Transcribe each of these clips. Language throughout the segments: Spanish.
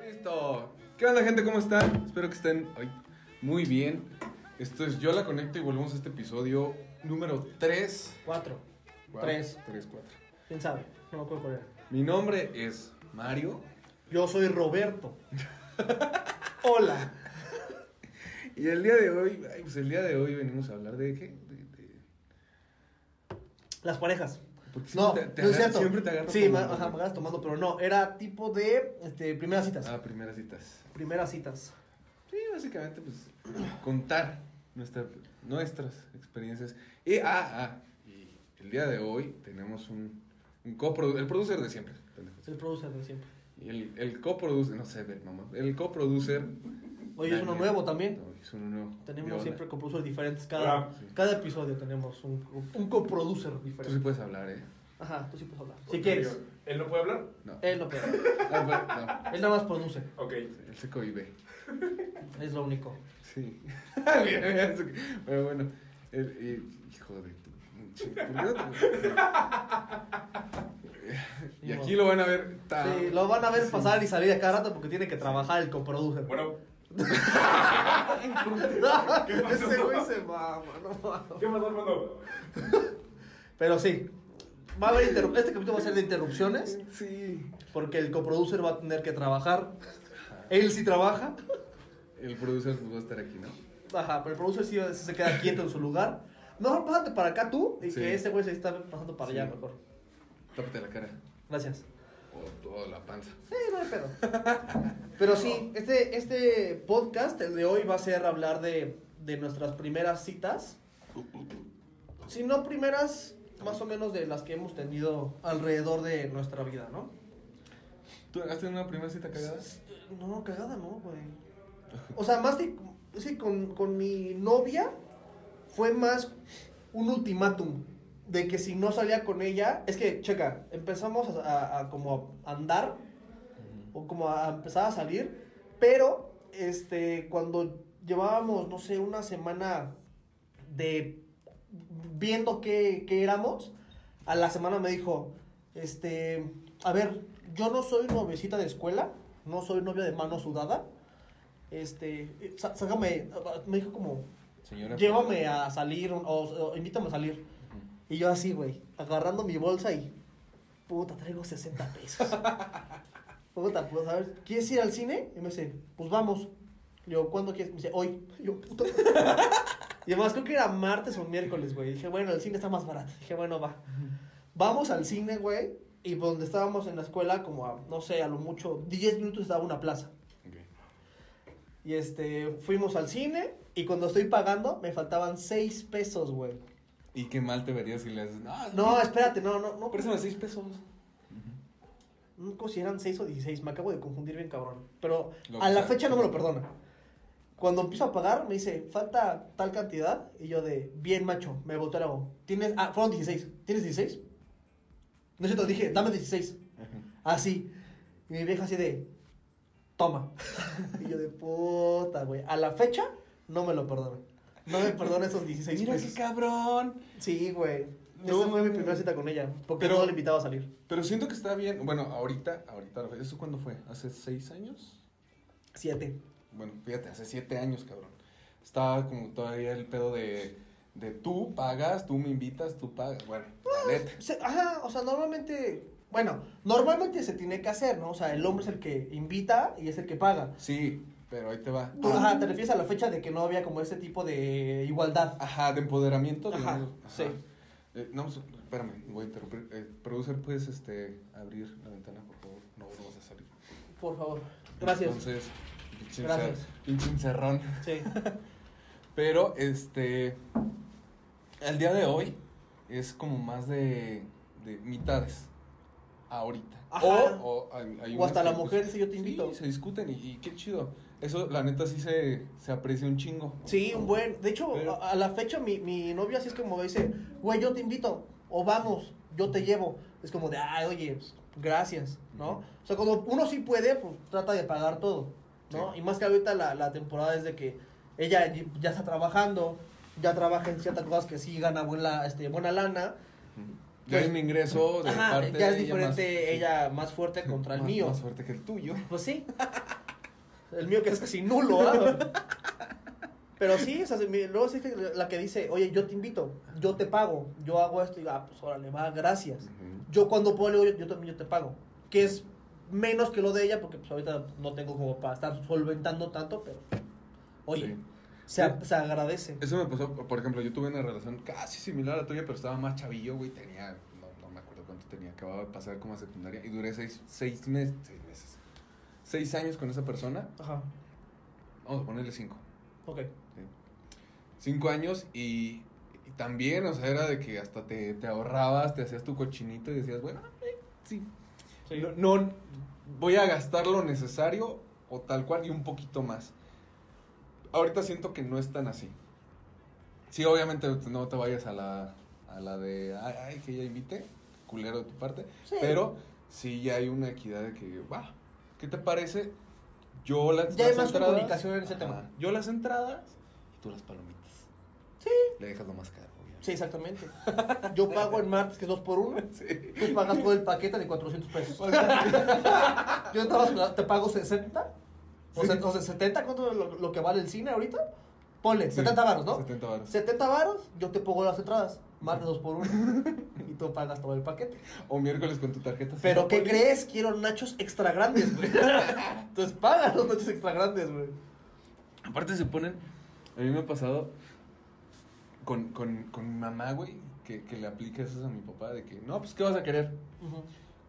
Listo. ¿Qué onda, gente? ¿Cómo están? Espero que estén ay, muy bien. Esto es Yo la Conecto y volvemos a este episodio número 3. Cuatro. Tres. 3, 4. ¿Quién sabe? No me acuerdo cuál era. Mi nombre es Mario. Yo soy Roberto. Hola. Y el día de hoy, ay, pues el día de hoy venimos a hablar de qué? De- Las parejas. Porque No, te, te no es cierto. siempre te agarro Sí, me, ajá, me agarras tomando, pero no. Era tipo de este, primeras citas. Ah, primeras citas. Primeras citas. Sí, básicamente, pues, contar nuestra- nuestras experiencias. Y, ah, ah, y el día de hoy tenemos un, un el producer de siempre, el producer de siempre. Y el, el coproducer, no sé, del mamá, el coproducer. Hoy es uno nuevo también. No, es uno nuevo. Tenemos siempre coproducers diferentes. Cada, Ah, sí. cada episodio tenemos un, un coproducer Tú sí diferente. puedes hablar, ¿eh? Ajá, tú sí puedes hablar. Si quieres. ¿Él no puede hablar? No. Él no puede. Ah, bueno, Él nada más produce. Ok. Él se cohibe. Es lo único. Sí. Pero bueno, el, y- hijo de tu. ¿por qué no te- Y aquí lo van a ver. Sí, lo van a ver Sí. pasar y salir a cada rato porque tiene que trabajar el coproducer. Bueno, ¿Qué Ese güey se mama, no mames. ¿qué más, Armando? Pero sí, va a haber interru- este capítulo va a ser de interrupciones Sí. porque el coproducer va a tener que trabajar. Él sí trabaja. El producer pues, va a estar aquí, ¿no? Ajá, pero el producer sí se queda quieto en su lugar. Mejor pásate para acá tú y Sí. que este güey se está pasando para allá Sí. mejor. Tápate la cara. Gracias. O toda la panza. Sí, no hay pedo. Pero sí, este, este podcast, el de hoy, va a ser hablar de, de nuestras primeras citas. Si no primeras, más o menos de las que hemos tenido alrededor de nuestra vida, ¿no? ¿Tú has tenido una primera cita cagada? No, cagada no, güey. O sea, más que, sí, con, con mi novia fue más un ultimátum de que si no salía con ella, es que, checa, empezamos a, a- a como a andar o como a empezar a salir, pero este cuando llevábamos, no sé, una semana de viendo qué, qué éramos, a la semana me dijo, este, a ver, yo no soy noviecita de escuela, no soy novia de mano sudada, este, sá- sácame, me dijo como, Señora. llévame a salir o, o invítame a salir. Y yo así, güey, agarrando mi bolsa y, puta, traigo 60 pesos. puta, pues a ver, ¿quieres ir al cine? Y me dice, pues vamos. Yo, ¿cuándo quieres? Me dice, hoy. Y yo, puta. y además creo que era martes o miércoles, güey. Dije, bueno, el cine está más barato. Dije, bueno, va. Vamos al cine, güey. Y donde estábamos en la escuela, como a, no sé, a lo mucho, 10 minutos estaba una plaza. Ok. Y este, fuimos al cine. Y cuando estoy pagando, me faltaban 6 pesos, güey. ¿Y qué mal te verías si le haces? No, No, espérate, no, no, no. Préstame seis pesos. No acuerdo si eran 6 o 16, me acabo de confundir bien cabrón. Pero a la fecha no me lo perdona. Cuando empiezo a pagar, me dice, falta tal cantidad. Y yo de, bien macho, me volteo hago, ¿Tienes? Ah, fueron 16. ¿Tienes 16? No es cierto, dije, dame 16. Así. Y mi vieja así de, toma. y yo de, puta, güey. A la fecha, no me lo perdona. No me perdona esos 16 Mira pesos. qué cabrón. Sí, güey. No, Esa fue mi primera cita con ella. Porque Pero- no le invitaba a salir. Pero siento que está bien. Bueno, ahorita, ahorita, ¿eso cuándo fue? ¿Hace seis años? Siete. Bueno, fíjate, hace siete años, cabrón. Estaba como todavía el pedo de, de tú pagas, tú me invitas, tú pagas. Bueno, la neta. Se- ajá, o sea, normalmente, bueno, normalmente se tiene que hacer, ¿no? O sea, el hombre es el que invita y es el que paga. Sí, pero ahí te va. Ajá, te refieres a la fecha de que no había como ese tipo de igualdad. Ajá, de empoderamiento. Ajá, digamos. sí. Eh, no, pues, espérame, voy a interrumpir. Eh, producer, ¿puedes este, abrir la ventana, por favor? No vuelvas a salir. Por favor. Gracias. Entonces, pinche encerrón. Sí. Pero, este. El día de hoy es como más de, de mitades. Ahorita. Ajá. O, o, hay- hay O hasta la mujer dice, "Yo te sí, invito". se discuten y, y qué chido. Eso, la neta, sí se, se aprecia un chingo. Sí, un buen. De hecho, Pero- a, a la fecha mi, mi novia así es como dice, güey, yo te invito. O vamos, yo te llevo. Es como de, ay, oye, pues, gracias, ¿no? O sea, cuando uno sí puede, pues trata de pagar todo, ¿no? Sí. Y más que ahorita la, la temporada es de que ella ya está trabajando ya trabaja en ciertas cosas que sí gana buena, este, buena lana. Ya hay un ingreso de Ajá, parte ya es ella diferente más- sí. ella más fuerte contra el Más- mío. Más fuerte que el tuyo. Pues sí. El mío que es casi nulo, ¿ah? Pero sí, o sea, mi- luego sí que la que dice, oye, yo te invito, yo te pago, yo hago esto y ah, pues órale, va, gracias. Yo cuando puedo, le digo, yo, yo también yo te pago. Que es menos que lo de ella, porque pues ahorita no tengo como para estar solventando tanto, pero oye, Sí. se, a- se agradece. Eso me pasó, por ejemplo, yo tuve una relación casi similar a la tuya, pero estaba más chavillo, güey. Tenía, no, no me acuerdo cuánto tenía, acababa de pasar como a secundaria y duré seis, seis meses, seis meses, seis años con esa persona. Ajá, Vamos a ponerle cinco. ok. ¿sí? Cinco años y, y también, o sea, era de que hasta te, te ahorrabas, te hacías tu cochinito y decías, bueno, eh, sí, Sí. no, no, voy a gastar lo necesario o tal cual y un poquito más. Ahorita siento que no es tan así. Sí, obviamente no te vayas a la, a la de, ay, ay, que ella invite, culero de tu parte, Sí. pero sí ya hay una equidad de que, va, ¿qué te parece? Yo las, Ya hay más entradas- comunicación en ese Ajá, tema. Yo las entradas y tú las palomitas. Sí. Le dejas lo más caro, obviamente. Sí, exactamente. Yo pago en martes que es 2 por 1 Sí. Tú pagas todo el paquete de 400 pesos. Yo te, te pago 60 o, Sí. se- o sea, 70, ¿cuánto es lo, lo que vale el cine ahorita? Ponle, Sí, 70 varos, ¿no? 70 varos. 70 varos, yo te pongo las entradas, martes 2 por 1 y tú pagas todo el paquete. O miércoles con tu tarjeta. Pero ¿qué crees? Quiero nachos extra grandes, güey. Entonces paga los nachos extra grandes, güey. Aparte se ponen, a mí me ha pasado con, con, con mi mamá, güey, que, que le aplica eso a mi papá, de que, no, pues, ¿qué vas a querer?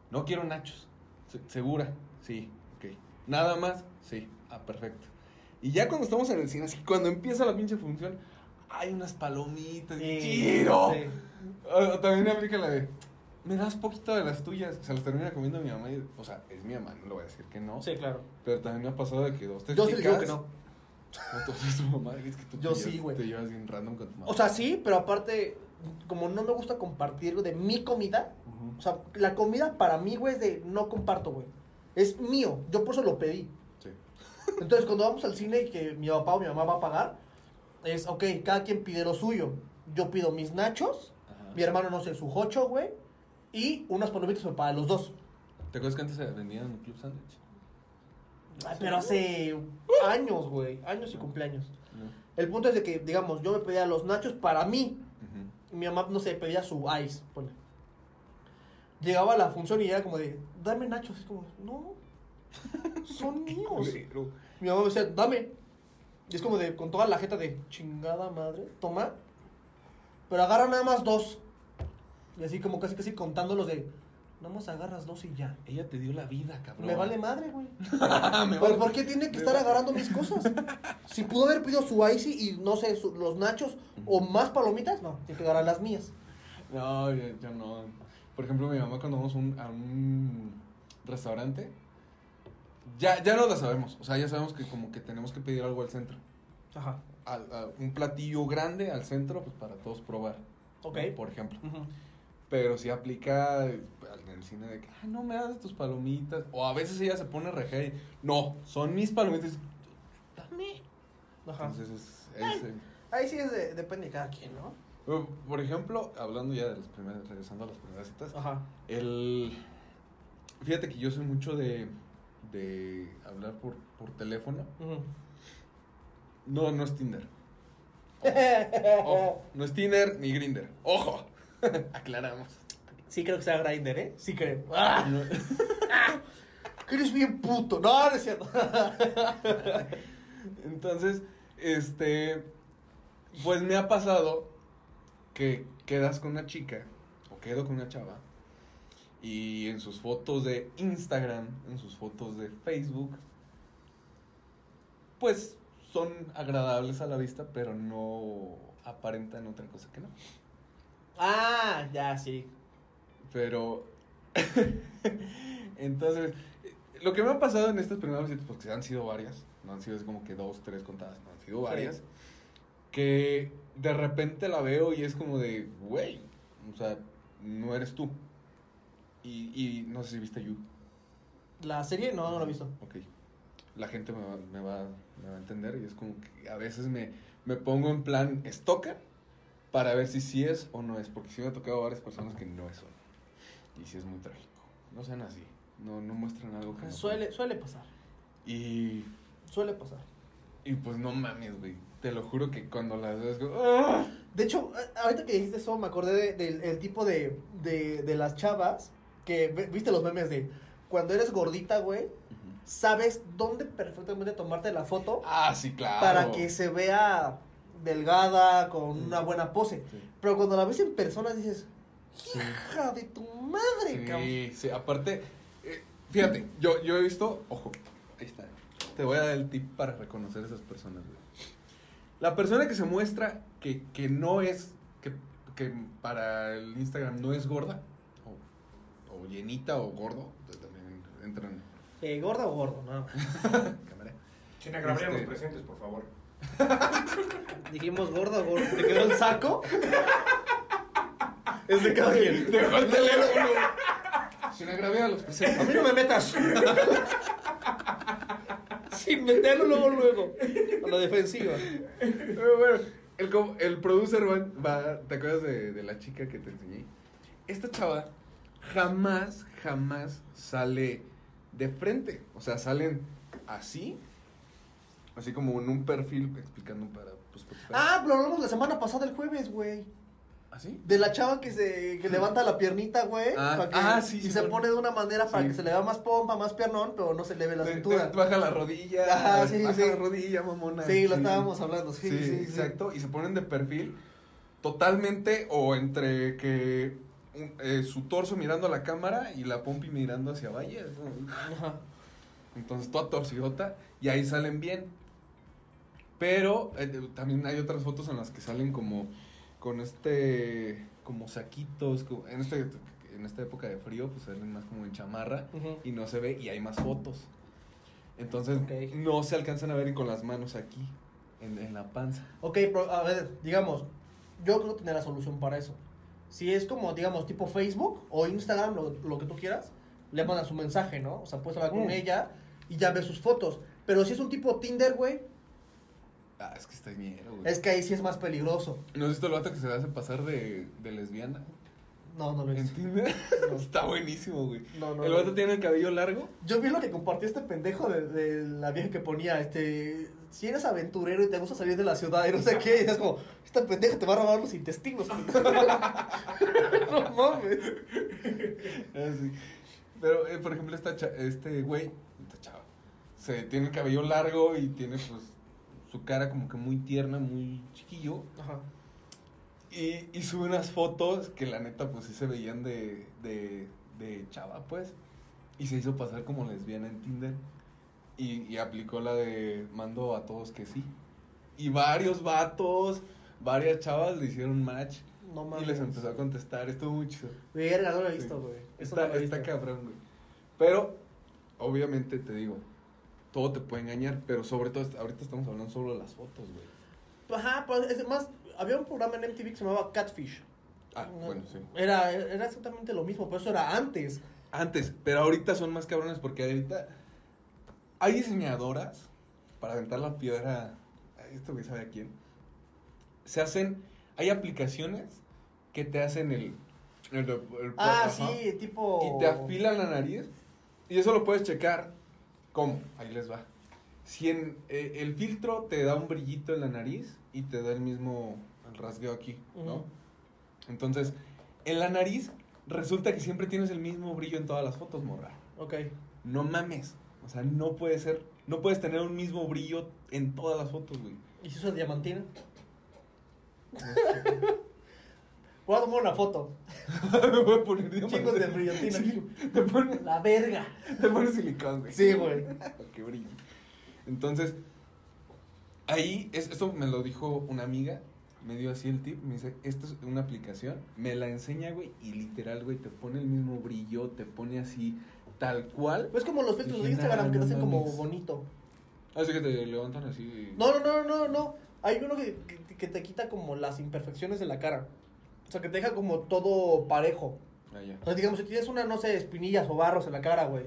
No quiero nachos. Se- ¿Segura? Sí, ok. ¿Nada más? Sí. Ah, perfecto. Y ya cuando estamos en el cine, así cuando empieza la pinche función, hay unas palomitas. Sí, ¡Chido! sí. Ah, También me aplica la de, me das poquito de las tuyas. Se las termina comiendo mi mamá. Y, o sea, es mi mamá, no le voy a decir que no. Sí, claro. Pero también me ha pasado de que dos, tres Yo sí le digo que no. Entonces tu mamá, es que tú Yo sí, güey. Te llevas bien random con tu mamá. O sea, sí, pero aparte, como no me gusta compartir de mi comida. O sea, la comida para mí, güey, es de no comparto, güey. Es mío. Yo por eso lo pedí. Entonces, cuando vamos al cine y que mi papá o mi mamá va a pagar, es, ok, cada quien pide lo suyo. Yo pido mis nachos, Ajá. mi hermano, no sé, su jocho, güey, y unas palomitas para los dos. ¿Te acuerdas que antes se vendían en club sándwich? Ay, pero hace años, güey. Años y cumpleaños. No. El punto es de que, digamos, yo me pedía los nachos para mí. Y mi mamá, no sé, pedía su ice. Llegaba a la función y era como de, dame nachos. Es como, no, son míos. Mi mamá me decía, dame. Y es como de, con toda la jeta de, chingada madre, toma. Pero agarra nada más dos. Y así como casi casi contándolos de, nada más agarras dos y ya. Ella te dio la vida, cabrón. Me vale madre, güey. Me ¿Pero vale- por qué tiene que estar vale. agarrando mis cosas? Si pudo haber pedido su icy y no sé, su- los nachos o más palomitas, no, tiene que agarrar las mías. No, yo, yo no. Por ejemplo, mi mamá cuando vamos un, a un restaurante, ya, ya no la sabemos. O sea, ya sabemos que como que tenemos que pedir algo al centro. Ajá. Al- a un platillo grande al centro, pues para todos probar. Ok. ¿no? Por ejemplo. Pero si aplica en el cine de que, ah, no me das tus palomitas. O a veces ella se pone reja y, no, son mis palomitas. Dame. Ajá. Entonces es, es, eh, Ahí sí es de- depende de cada quien, ¿no? Por ejemplo, hablando ya de las primeras, regresando a las primeras citas, Ajá. el... Fíjate que yo soy mucho de, de hablar por, por teléfono. Ujú. No, no es Tinder. Ojo, no es Tinder ni Grinder. Ojo, aclaramos. Sí creo que sea Grindr, ¿eh? Sí creo. ¡Ah! Que eres bien puto. No, no es cierto. Entonces, este, pues me ha pasado que quedas con una chica o quedo con una chava y en sus fotos de Instagram, en sus fotos de Facebook, pues son agradables a la vista, pero no aparentan otra cosa que no. Ah, ya, sí. Pero, entonces, lo que me ha pasado en estas primeras visitas, porque han sido varias, no han sido así como que dos, tres contadas, no han sido varias, que de repente la veo y es como de, güey, o sea, no eres tú. Y, y no sé si viste You. ¿La serie? No, no la he visto. Ok. La gente me va, me va, me va a entender y es como que a veces me, me pongo en plan stalker para ver si sí es o no es. Porque sí me ha tocado varias personas que no es uno. Y sí es muy trágico. No sean así. No, no muestran algo que no Suele, suele pasar. Y, Suele pasar. y pues no mames, güey. Te lo juro que cuando las ves, ¡ah! De hecho, a- ahorita que dijiste eso, me acordé de- del el tipo de, de, de las chavas que, ¿viste los memes de cuando eres gordita, güey? Sabes dónde perfectamente tomarte la foto Ah, sí, claro. para que se vea delgada, con Sí. una buena pose. Sí. Pero cuando la ves en persona dices, Sí. hija de tu madre, cabrón. Sí, sí, aparte, eh, fíjate, yo, yo he visto, ojo, ahí está, te voy a dar el tip para reconocer a esas personas, güey. La persona que se muestra que, que no es, que, que para el Instagram no es gorda, o, llenita o gordo, pues también entran Eh, ¿Gorda o gordo? No. cámara. China, grabarían Este- los presentes, por favor. Dijimos gorda o gordo. ¿Te quedó el saco? es de cada quien. Dejó el teléfono. Sin agraviar a los A presentes. mí no me metas. Sin meterlo luego, luego. A la defensiva. Pero bueno, el, co- el producer va, va- ¿te acuerdas de, de la chica que te enseñé? Esta chava jamás, jamás sale de frente. O sea, salen así, así como en un perfil explicando para pues, Spotify. Ah, pero hablamos la semana pasada, el jueves, güey. ¿Así? De la chava que se que levanta la piernita, güey. Ah, pa' que- ah, sí, Y sí, se bueno. pone de una manera para Sí. que se le vea más pompa, más piernón, pero no se le ve la cintura. baja la rodilla. Ajá, sí, baja sí. la rodilla, mamona. Sí, lo estábamos hablando, sí, Sí, sí, sí. exacto. Y se ponen de perfil totalmente o entre que un- eh, su torso mirando a la cámara y la pompi mirando hacia valle. Entonces toda torcidota y ahí salen bien. Pero eh, también hay otras fotos en las que salen como con este como saquitos, en este en esta época de frío pues salen más como en chamarra y no se ve y hay más fotos. Entonces no se alcanzan a ver y con las manos aquí en, en la panza. Ok, pero a ver, digamos, yo creo tener la solución para eso. Si es como, digamos, tipo Facebook o Instagram, lo, lo que tú quieras, le mandas un mensaje, ¿no? O sea, puedes hablar con Mm. ella y ya ves sus fotos. Pero si es un tipo Tinder, güey, Ah, es que está ñero, güey. es que ahí sí es más peligroso. ¿No has visto el vato que se hace pasar de, de lesbiana? No, no lo he ¿En visto. Tinder? No. está buenísimo, güey. No, no, el no. vato tiene el cabello largo. Yo vi lo que compartió este pendejo de, de la vieja que ponía, este, si eres aventurero y te gusta salir de la ciudad y no sé qué, y es como, esta pendeja te va a robar los intestinos. no mames. Ah. Pero, eh, por ejemplo, esta este güey, esta chava, se tiene el cabello largo y tiene, pues, su cara como que muy tierna, muy chiquillo. Ajá. Y, y sube unas fotos que la neta, pues, sí se veían de, de, de chava, pues. Y se hizo pasar como lesbiana en Tinder. Y, y aplicó la de mando a todos que sí. Y varios vatos, varias chavas le hicieron match. No mames. Y les empezó a contestar. Estuvo muy chido. Verga, no lo he visto, güey. Está, no está cabrón, güey. Pero, obviamente te digo, todo te puede engañar, pero sobre todo, ahorita estamos hablando solo de las fotos, güey. Ajá, pero es más, había un programa en MTV que se llamaba Catfish. Ah, No, bueno, sí. Era, era exactamente lo mismo, pero eso era antes. Antes, pero ahorita son más cabrones porque ahorita hay diseñadoras para aventar la piedra. Esto que sabe a quién. Se hacen, hay aplicaciones que te hacen el. el- el- Ah, ajá, sí, tipo... Y te afilan la nariz. Y eso lo puedes checar. ¿Cómo? Ahí les va. Si en, eh, el filtro te da un brillito en la nariz y te da el mismo el rasgueo aquí, ¿no? Entonces, en la nariz resulta que siempre tienes el mismo brillo en todas las fotos, morra. Ok. No mames. O sea, no puede ser. No puedes tener un mismo brillo en todas las fotos, güey. ¿Y si usa diamantina? Voy a tomar una foto. Me voy a poner. Chingos de brillantina. Sí, te pones, La verga. te pones silicón, güey. Sí, güey. Qué brillo. Entonces, ahí, es, esto me lo dijo una amiga, me dio así el tip, me dice, esto es una aplicación, me la enseña, güey, y literal, güey, te pone el mismo brillo, te pone así, tal cual. Es como los filtros de Instagram que te no hacen como bonito. Así que te levantan así. No, no, no, no, no. Hay uno que, que, que te quita como las imperfecciones de la cara. O sea, que te deja como todo parejo. Ah, ya. O sea, digamos, si tienes una, no sé, espinillas o barros en la cara, güey.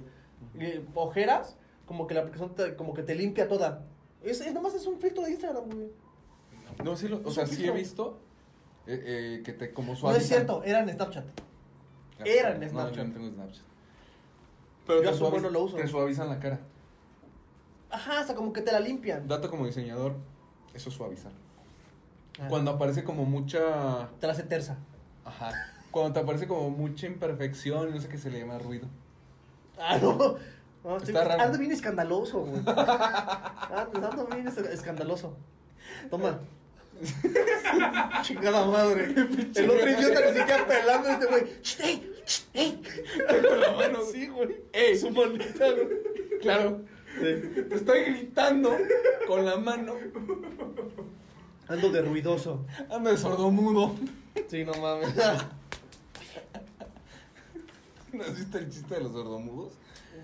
y Ojeras, como que la aplicación te, como que te limpia toda. Es, es nomás es un filtro de Instagram, güey. No No, sí, lo- o sea, sí he visto eh, eh, que te como No suavizan. es cierto, era en Snapchat. Era en No, Snapchat. yo no tengo Snapchat. Pero Yo te, a su suaviz- bueno lo uso. te suavizan la cara. Ajá, hasta como que te la limpian. Dato como diseñador, eso es suavizar. Ah. Cuando aparece como mucha... Te la hace tersa. Ajá. Cuando te aparece como mucha imperfección, no sé qué se le llama ruido. Ah, no. No, estoy-. Ando bien escandaloso, güey. Ando, ando bien es- escandaloso. Toma. Chingada madre. El otro idiota ni siquiera pelando este güey. ¡Shh, ey! Con la mano. Sí, güey. ¡Ey! Su manita, güey. Claro. Te estoy gritando con la mano. Ando de ruidoso. Ando de sordomudo. Sí, no mames. ¿No has visto el chiste de los sordomudos?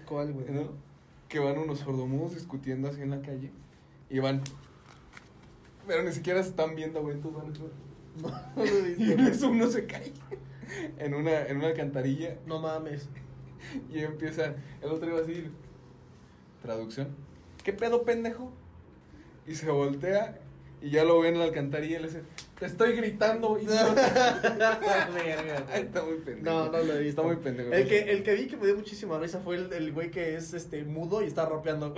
¿Cuál, güey? ¿No? Que van unos sordomudos discutiendo así en la calle. Y van. Pero ni siquiera se están viendo, güey. Tú van. No, no lo he Y en eso uno se cae en una, en una alcantarilla. No mames. Y empieza. El otro iba así. Traducción. ¿Qué pedo, pendejo? Y se voltea. Y ya lo ven en la alcantarilla y le dice: Te estoy gritando. Y. Está muy pendejo. No, no lo he visto. Está muy pendejo. El que, el que vi que me dio muchísima risa fue el, el güey que es este mudo y está rapeando.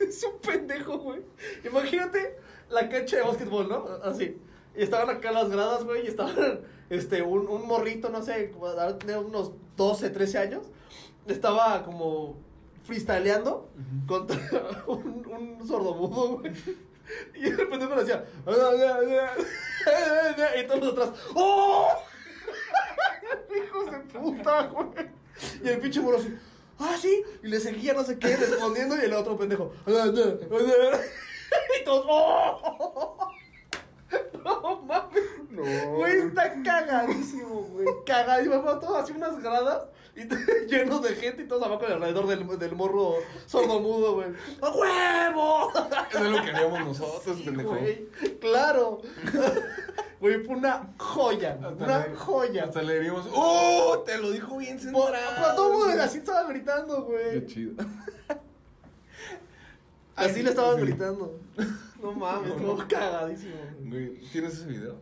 es un pendejo, güey. Imagínate la cancha de básquetbol, ¿no? Así. Y estaban acá las gradas, güey, y estaban este, un, un morrito, no sé, de tenido unos 12, 13 años. Estaba como freestyleando contra un, un sordomudo, güey. Y el pendejo le decía. Y todos atrás. ¡Oh! Hijos de puta, güey. Y el pinche moro así. Ah, sí. Y le seguía no sé qué respondiendo. Y el otro pendejo. Y todos. ¡Oh! No mames. No. Güey, está cagadísimo, güey. Cagadísimo. Fueron todos así unas gradas y llenos de gente y todos abajo alrededor del, del morro sordomudo, güey. ¡A huevo! Eso es lo que haríamos nosotros, Sí, pendejo. güey. Claro. Güey, fue una joya. Hasta Una le- joya. Hasta le diríamos, ¡Oh! Te lo dijo bien centrado. po- todo el mundo así estaba gritando, Qué güey. chido. Así le estaban Sí. gritando. No mames, no. cagadísimo. güey. Güey, ¿Tienes ese video?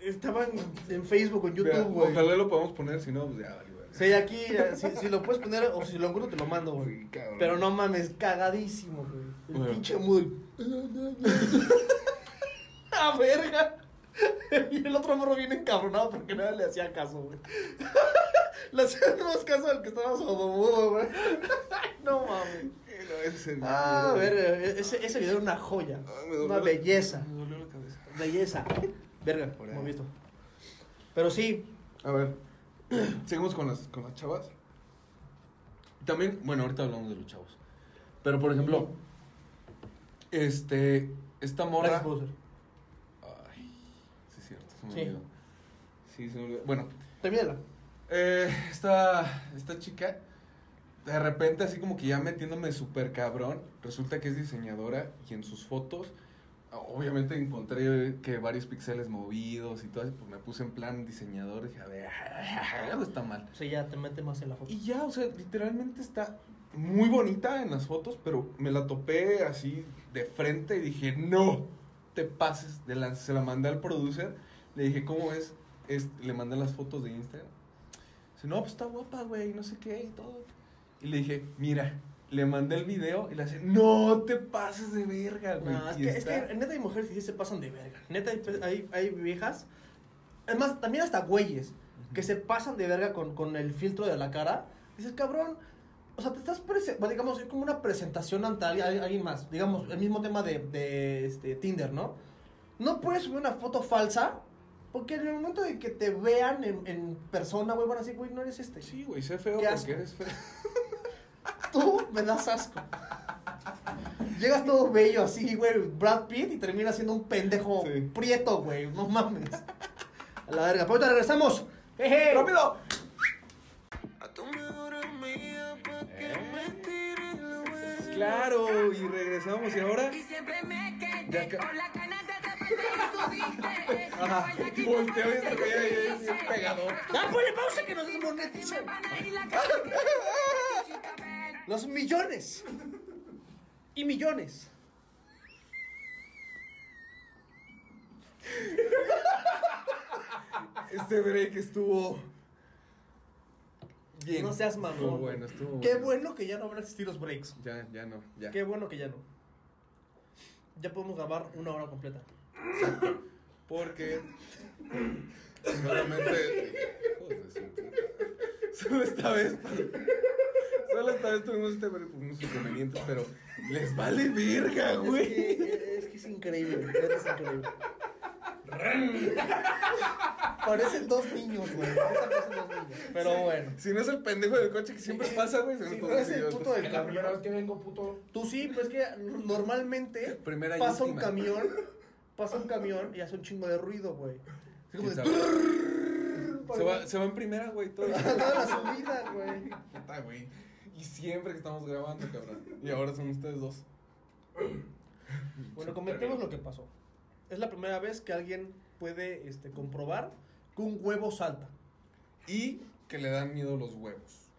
Estaban en Facebook, en Mira, YouTube, güey. Ojalá lo podamos poner, si no, pues ya, vale, vale. Sí, aquí, si, si lo puedes poner o si lo encuentro te lo mando, güey. Sí, cabrón. Pero no mames, cagadísimo, güey. El Bueno. pinche mudo. ¡Ah, verga! Y el otro morro viene encabronado porque nadie le hacía caso, güey. Le hacían más caso al que estaba sordomudo, güey. No mames. No, ese Ah, a ver, ese, ese video era una joya. Ah, Una la- belleza. Me dolió la cabeza. Belleza. Verga, ahí. visto. Pero sí, A ver, seguimos con las, con las chavas. También, bueno, ahorita hablamos de los chavos. Pero, por ejemplo, este, esta morra... Bowser. Ay, sí es cierto, se me Sí. olvidó. Sí, se me olvidó. Bueno, Termínala. eh, esta, esta chica, de repente, así como que ya metiéndome súper cabrón, resulta que es diseñadora y en sus fotos, obviamente encontré que varios píxeles movidos y todo eso, pues me puse en plan diseñador y dije, a ver, algo está mal. Sí, ya te mete más en la foto. Y ya, o sea, literalmente está muy bonita en las fotos, pero me la topé así de frente y dije, no, te pases de. Se la mandé al producer, le dije, ¿cómo es? Es- le mandé las fotos de Instagram. Dice, no, pues está guapa, güey, no sé qué y todo. Y le dije, mira, le mandé el video y le hace, no te pases de verga, güey. No, es que, es que neta hay mujeres que sí se pasan de verga. Neta hay, hay, hay viejas. Además, también hasta güeyes que se pasan de verga con, con el filtro de la cara. Dices, cabrón. O sea, te estás presentando, digamos, es como una presentación ante alguien, alguien más. Digamos, el mismo tema de, de este, Tinder, ¿no? No puedes subir una foto falsa. Porque en el momento de que te vean en, en persona, güey, van a decir, güey, no eres este. Sí, güey, sé feo Qué porque asco. eres feo. Tú me das asco. Llegas todo bello así, güey, Brad Pitt, y terminas siendo un pendejo Sí. prieto, güey. No mames. A la verga. Pero ahorita regresamos. Jeje. ¡Rápido! A tu mejor amiga pa' que me tire la huella. Claro, y regresamos y ahora... Y siempre me Ya Volteo y esto que ya- es bien pegador. Ah, ponle pausa que nos cara, Los millones. Y millones. Este break estuvo. Bien. No seas mamón. Estuvo bueno, estuvo Qué bueno que ya no van a existir los breaks. Ya, ya no, ya. Qué bueno que ya no. Ya podemos grabar una hora completa. Porque. Solamente. Solo esta vez. Solo esta vez tuvimos este unos inconvenientes, pero les vale verga, Es güey. que, es que es increíble, es increíble. Parecen dos niños, güey. Neta parecen dos niños. Pero bueno. Si no es el pendejo del coche que siempre pasa, güey. Si no es el puto del Es la primera vez camión. que vengo, puto. Tú sí, pues es que normalmente Primera pasa un camión, pasa un camión y hace un chingo de ruido, güey. Es como ¿Quién de... Se va, se va en primera, güey, todo. Toda la subida, güey. Puta, güey. Y siempre que estamos grabando, cabrón. Y ahora son ustedes dos. Bueno, comentemos lo que pasó. Es la primera vez que alguien puede este, comprobar que un huevo salta. Y que le dan miedo los huevos.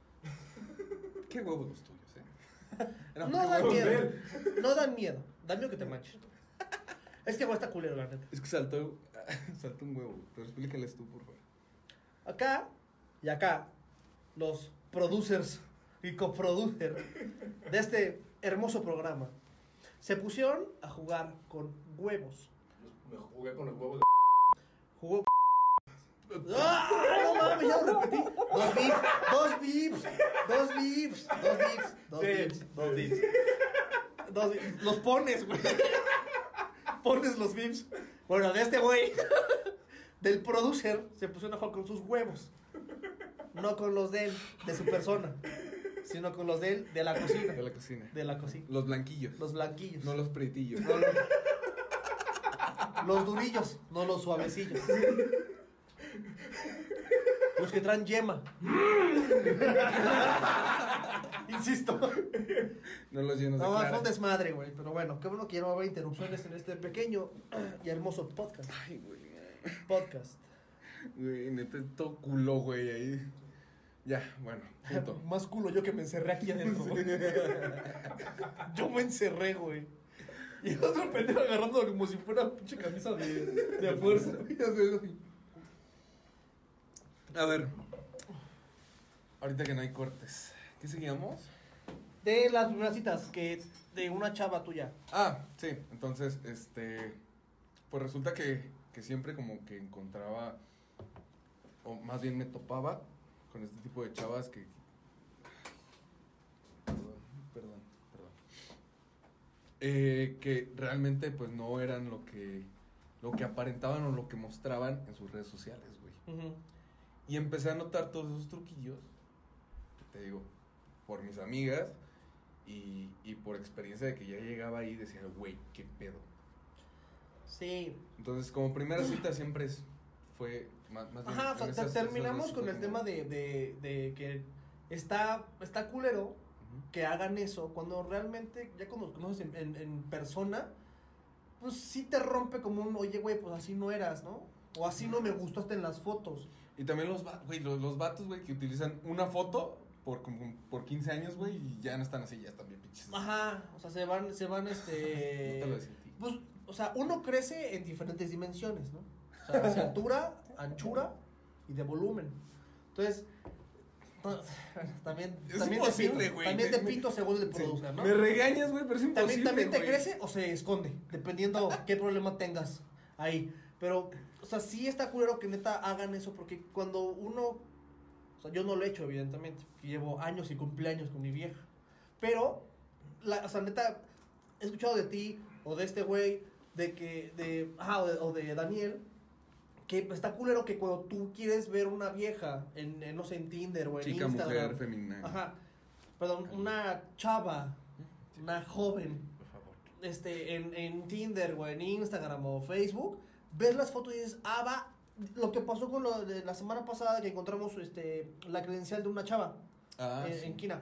¿Qué huevos los tuyos, eh? Eran No dan miedo. No dan miedo. Dan miedo que te manches. Es que güey está culero, la neta. Es que saltó, saltó un huevo. Pero explícales tú, por favor. Acá y acá, los producers y coproducer de este hermoso programa se pusieron a jugar con huevos. Me jugué con el huevo de. Jugó. ¡Ah! No mames, ya lo repetí. Dos bips, dos bips, dos bips, dos bips, dos bips, dos bips. Dos bips. Los pones, güey. Pones los bips. Bueno, de este güey, del producer, se a jugar con sus huevos. No con los de él, de su persona, sino con los de él, de la cocina. De la cocina. De la cocina. Los blanquillos. Los blanquillos. No los pretillos. No, los, los durillos, no los suavecillos. Los que traen yema. Insisto. No los llenos de No, fue clara. un desmadre, güey. Pero bueno, qué bueno que ya no va a haber interrupciones en este pequeño y hermoso podcast. Ay, güey. Podcast. Güey, neta, todo culo, güey, ahí. Ya, bueno, punto. Más culo yo que me encerré aquí adentro. güey. Yo me encerré, güey. Y el otro pendejo agarrando como si fuera pinche camisa de, de fuerza. A ver. Ahorita que no hay cortes. ¿Qué seguíamos? De las primeras citas que de una chava tuya. Ah, sí. Entonces, este. Pues resulta que, que siempre como que encontraba. O más bien me topaba con este tipo de chavas que. Perdón, perdón, perdón. Eh, que realmente pues no eran lo que. Lo que aparentaban o lo que mostraban en sus redes sociales, güey. Y empecé a notar todos esos truquillos, te digo, por mis amigas y, y por experiencia de que ya llegaba ahí y decía, güey, qué pedo. Sí. Entonces, como primera cita siempre es, fue más, más bien Ajá, o sea, en te- esas- terminamos esas con el tema de, de, de que está, está culero que hagan eso cuando realmente ya cuando los conoces en, en, en persona, pues sí te rompe como un, oye, güey, pues así no eras, ¿no? O así no me gustó hasta en las fotos. Y también los, güey, los, los vatos, güey, que utilizan una foto por, como, por 15 años, güey, y ya no están así, ya están bien pinches. Ajá, o sea, se van, se van, este... No te lo decía a ti. Pues, o sea, uno crece en diferentes dimensiones, ¿no? O sea, de altura, anchura y de volumen. Entonces, también, Es también, imposible, güey. también te pinto según el Sí, producer, ¿no? Me regañas, güey, pero es imposible, También, también te crece o se esconde, dependiendo qué problema tengas ahí. Pero, o sea, sí está culero que neta hagan eso, porque cuando uno. O sea, yo no lo he hecho, evidentemente, llevo años y cumpleaños con mi vieja. Pero, la, o sea, neta, he escuchado de ti o de este güey, de que. De, ajá, o de, o de Daniel, que está culero que cuando tú quieres ver una vieja en, en, no sé, en Tinder o en Chica, Instagram. mujer, femenina. Ajá. Perdón, una chava, una joven Por favor. este, en, en Tinder o en Instagram o Facebook, ves las fotos y dices, ah, va, lo que pasó con lo de la semana pasada que encontramos este, la credencial de una chava Ah, en, sí. en Quina.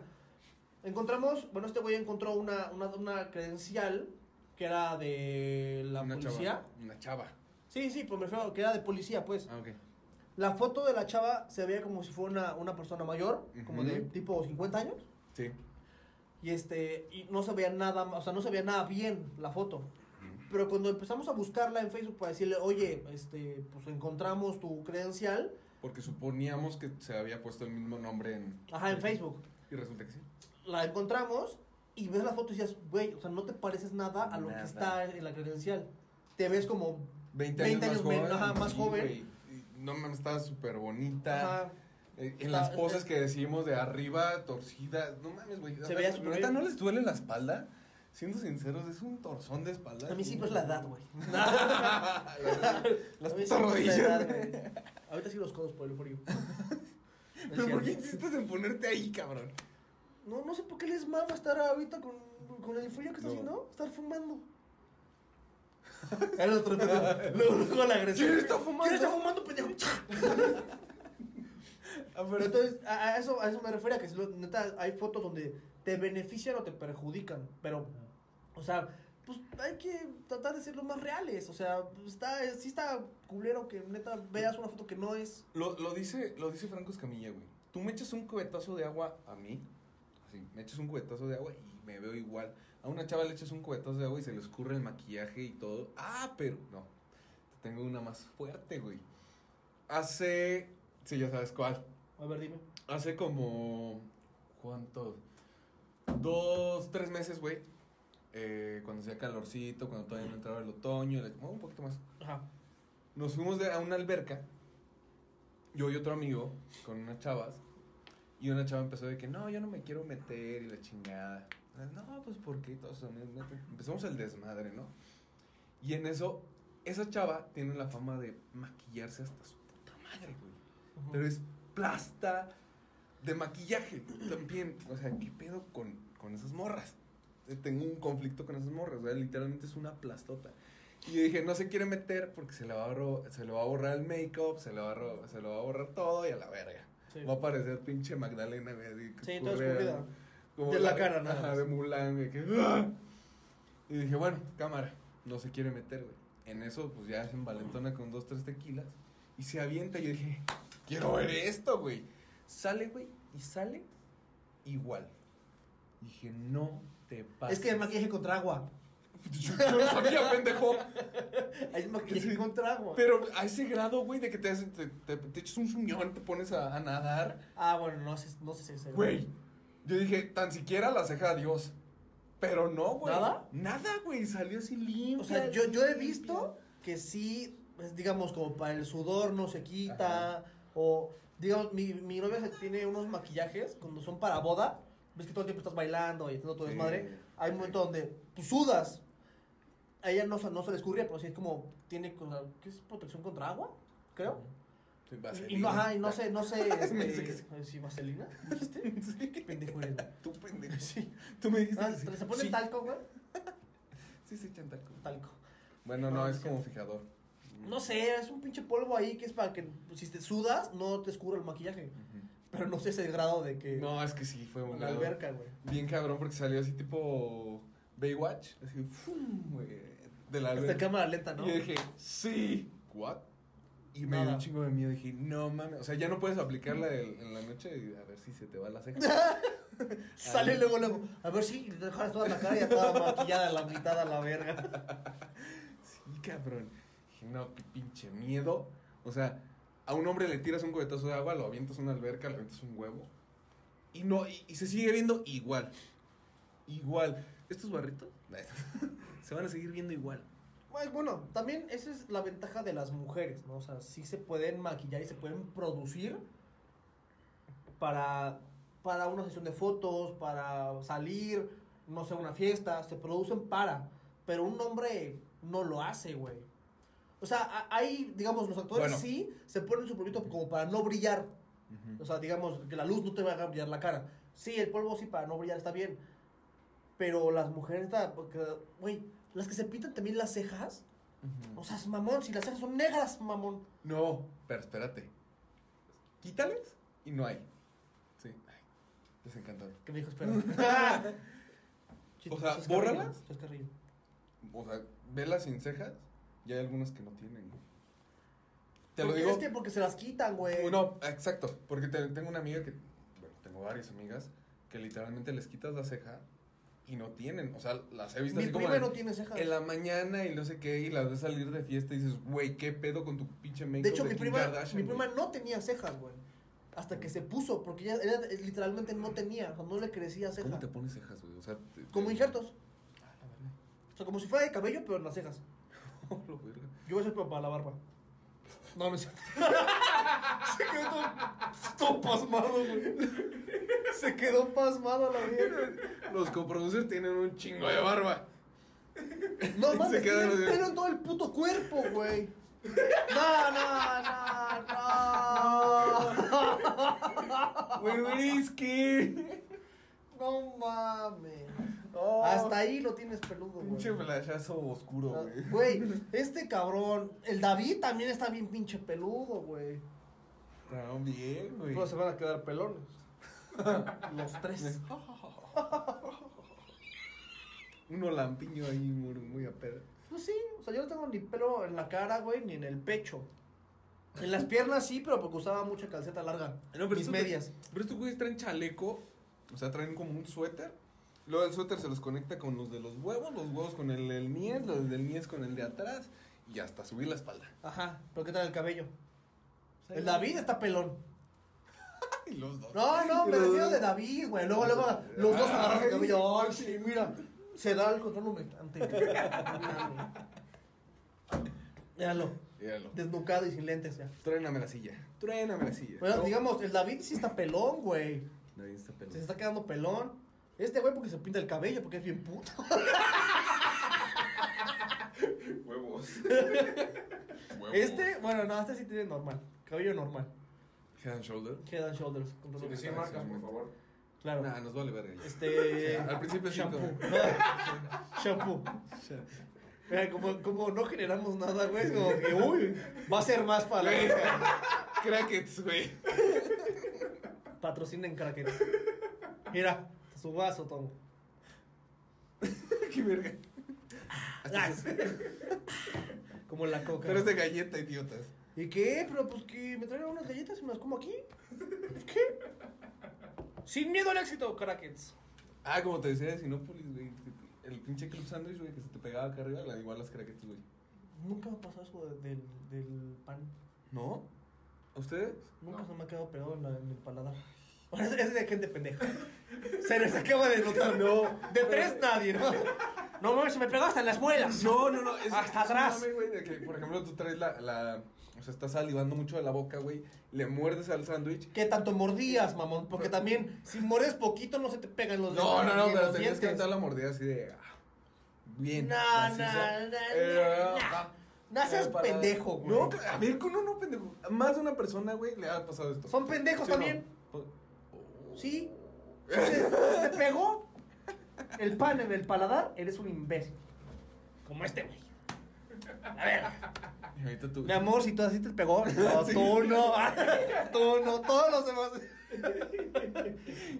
Encontramos, bueno, este güey encontró una, una, una credencial que era de la Una policía. Chava, una chava. Sí, sí, pero me refiero que era de policía, pues. Ah, ok. La foto de la chava se veía como si fuera una, una persona mayor, como de tipo 50 años. Sí. Y este, y no se veía nada, o sea, no se veía nada bien la foto. Pero cuando empezamos a buscarla en Facebook para decirle, oye, este, pues encontramos tu credencial, Porque suponíamos que se había puesto el mismo nombre en. ajá, en Facebook, Y resulta que sí. la encontramos y ves la foto y dices, güey, o sea, no te pareces nada a lo Nada. que está en la credencial. Te ves como 20 20 años, años más joven. ajá, más sí, joven. güey. Y No mames, estaba súper bonita. Ajá. Eh, en Está- las poses está- que decimos de arriba, torcida. No mames, güey. Se veía súper ¿Neta bien. no les duele la espalda? Siendo sinceros, es un torzón de espalda. A mí sí, pues la edad, güey. Las putas pues, la rodillas. edad, güey. Ahorita sí los codos por el frío. No es Pero ¿por qué insistes en ponerte ahí, cabrón? No, no sé por qué les mama estar ahorita con, con el frío que está No. haciendo. Estar fumando. El otro, luego, luego la agresión. ¿Quién está fumando? ¿Quién está fumando, pendejo? Ah, Pero entonces, a, a eso, a eso me refiero, a que si lo- neta, hay fotos donde te benefician o te perjudican. Pero, o sea, pues hay que tratar de ser lo más reales. O sea, está, sí está culero que neta veas una foto que no es. Lo, lo dice, lo dice Franco Escamilla, güey. Tú me echas un cubetazo de agua a mí, así, me echas un cubetazo de agua y me veo igual. A una chava le echas un cubetazo de agua y se le escurre el maquillaje y todo. Ah, pero no. Tengo una más fuerte, güey. Hace, sí, ya sabes cuál. A ver, dime. Hace como, ¿cuánto? Dos, tres meses, güey. Eh, cuando hacía calorcito, cuando todavía no entraba el otoño, le- un poquito más. Ajá. Nos fuimos de, a una alberca, yo y otro amigo, con unas chavas, y una chava empezó de que, no, yo no me quiero meter, y la chingada. No, pues, ¿por qué? Y todos. Empezamos el desmadre, ¿no? Y en eso, esa chava tiene la fama de maquillarse hasta su puta madre, güey. Pero es plasta de maquillaje también. O sea, ¿qué pedo con, con esas morras? Tengo un conflicto con esas morras. Sea, literalmente es una plastota. Y yo dije, no se quiere meter porque se le va a, borrar, se le va a borrar el make-up, se, le va a se le va a borrar todo y a la verga. Sí. Va a parecer pinche Magdalena, güey. Sí, corre escurrida. De la cara, nada Ajá, de Mulan, güey. que, ¡ah! Y dije, bueno, cámara, no se quiere meter, güey. En eso, pues ya se envalentona con dos, tres tequilas. Y se avienta. Y yo dije, quiero ver esto, güey. Sale, güey, y sale igual. Dije, no te pases. Es que el maquillaje contra agua. Yo no lo sabía, pendejo. Hay maquillaje Sí. contra agua. Pero a ese grado, güey, de que te, te, te, te echas un suñón, te pones a, a nadar. Ah, bueno, no sé, no sé si es Güey, yo dije, tan siquiera la ceja adiós. Pero no, güey. ¿Nada? Nada, güey, salió así limpio. O sea, yo, yo he visto que sí, es, digamos, como para el sudor no se quita. O, digamos, mi, mi novia tiene unos maquillajes cuando son para boda. Ves que todo el tiempo estás bailando y haciendo todo Sí. desmadre. Hay un momento donde pues, sudas. A ella no, se- no se le escurría, pero sí es como, tiene, ¿qué es? Protección contra agua, creo. Sí, Y, vaselina. no, ajá, y no sé, no sé, este, ¿sí, vaselina? ¿Dijiste? Sí. Qué pendejo eres, güey. Tú pendejo. Sí. Tú me dijiste. Ah. ¿Se pone sí. talco, güey? Sí, sí, echan talco. Talco. Bueno, No, no, es como fijador. No sé, es un pinche polvo ahí que es para que si te sudas no te escurra el maquillaje. Pero no sé ese grado de que No, es que sí, fue un la alberca, güey. Bien cabrón, porque salió así tipo Baywatch. Así, ¡fum! güey, de la alberca. cámara lenta, ¿no? Y yo dije, sí. ¿What? Y me dio Nada. un chingo de miedo. Dije, no mames. O sea, ya no puedes aplicarla el- en la noche y a ver si se te va la ceja. Sale luego, luego. A ver si te dejas toda la cara ya toda maquillada la mitad a la verga. Sí, cabrón. Dije, no, qué pinche miedo. O sea, a un hombre le tiras un cubetazo de agua, lo avientas a una alberca, le avientas un huevo. Y no, y, se sigue viendo igual. Igual. Estos barritos se van a seguir viendo igual. Bueno, también esa es la ventaja de las mujeres, ¿no? O sea, sí se pueden maquillar y se pueden producir para, para una sesión de fotos, para salir, no sé, una fiesta, se producen para. Pero un hombre no lo hace, güey. O sea, a- hay, digamos, los actores Bueno. sí se ponen su polvito como para no brillar. O sea, digamos, que la luz no te va a brillar la cara. Sí, el polvo sí para no brillar está bien. Pero las mujeres, güey, las que se pintan también las cejas. O sea, es mamón, si las cejas son negras, mamón. No, pero espérate. Quítales y no hay. Sí. Ay, desencantado. Que me dijo, espera. O sea, ¿bórralas? O sea, velas sin cejas y hay algunas que no tienen. güey. Te lo digo. Es que porque se las quitan, güey. No, exacto. Porque te- tengo una amiga que. Bueno, tengo varias amigas que literalmente les quitas la ceja y no tienen. O sea, las he visto Mi así como. prima en- no tiene cejas. En la mañana y no sé qué, y las ves salir de fiesta y dices, güey, ¿qué pedo con tu pinche make De hecho, mi prima, mi prima no tenía cejas, güey. Hasta que se puso, porque ya era- literalmente no tenía, o sea, no le crecía ceja. ¿Cómo te pones cejas, güey? O sea, te- Como injertos. Ah, la verga. O sea, como si fuera de cabello, pero en las cejas. Yo voy a hacer para la barba. No, no es cierto. Se quedó todo, todo pasmado, güey. Se quedó pasmado la vieja. Los coproducers tienen un chingo de barba. No mames, quedan tiene así. pelo en todo el puto cuerpo, güey. No, no, no, no. Güey, whisky. No mames. Oh. Hasta ahí lo tienes peludo, güey. Pinche flashazo oscuro, Ah, güey. Güey, este cabrón, el David también está bien pinche peludo, güey. Bien, güey. Pero se van a quedar pelones. Los tres. Uno lampiño ahí muy, muy a pedo. Pues sí, o sea, yo no tengo ni pelo en la cara, güey, ni en el pecho. En las piernas sí, pero porque usaba mucha calceta larga. Mis estos medias. pero estos güeyes traen chaleco, o sea, traen como un suéter. Luego el suéter se los conecta con los de los huevos, los huevos con el del niés, los del niés con el de atrás y hasta subir la espalda. Ajá, pero ¿qué tal el cabello? El David está pelón. Y los dos. No, no, me refiero de David, güey. Luego, luego, los dos agarran el cabello. Ay, sí, mira. Se da el control humectante. Míralo. Míralo. Desnucado y sin lentes ya. Truéname la silla. Truéname la silla. Bueno, No. digamos, el David sí está pelón, güey. Nadie está pelón. Se está quedando pelón. Este güey porque se pinta el cabello, porque es bien puto. Huevos. Huevos. Este, bueno, no, este sí tiene normal. Cabello normal. Head and shoulder. Head and shoulders. con todo decir está. marcas, por favor. Claro. Nah, nos vale verga. Este. Al principio sí, Shampoo. como- Shampoo. Mira, como, como no generamos nada, güey, es como que, uy, va a ser más para. Crackets, güey. Patrocinen crackers. Mira, su vaso, Tom. Qué verga. Como la coca. Pero es de galleta, idiotas. ¿Y qué? Pero pues que me traigan unas galletas y me las como aquí. Pues qué. Sin miedo al éxito, crackers. Ah, como te decía de Sinópolis, güey. El pinche club sandwich, güey, que se te pegaba acá arriba, la igual las crackets, güey. Nunca me pasó eso de- del, del pan. ¿No? ¿A ustedes? Nunca se me ha quedado pegado en, la- en el paladar. Bueno, es, es de gente pendeja. Se les acaba de notar. No. De tres nadie, ¿no? No mames, se me pegó hasta en las muelas. No, no, no. Es, Hasta es un atrás. mame, güey, de que, por ejemplo, tú traes la, la... O sea, estás salivando mucho de la boca, güey. Le muerdes al sándwich. ¿Qué tanto mordías, mamón? Porque también, si muerdes poquito, no se te pegan los No, no, no, ni pero tenías que dar la mordida así de... ah, Bien. No, así no, sea. no, Eh, no, ah, No seas pendejo, güey. No, a ver, con uno pendejo. Más de una persona, güey, le ha pasado esto. Son pendejos ¿Sí o no? Sí. Te, te pegó el pan en el paladar, eres un imbécil. Como este, güey. A ver. Y ahorita tú... Mi amor, si tú así te pegó. No, tú no. Tú no, todos los demás.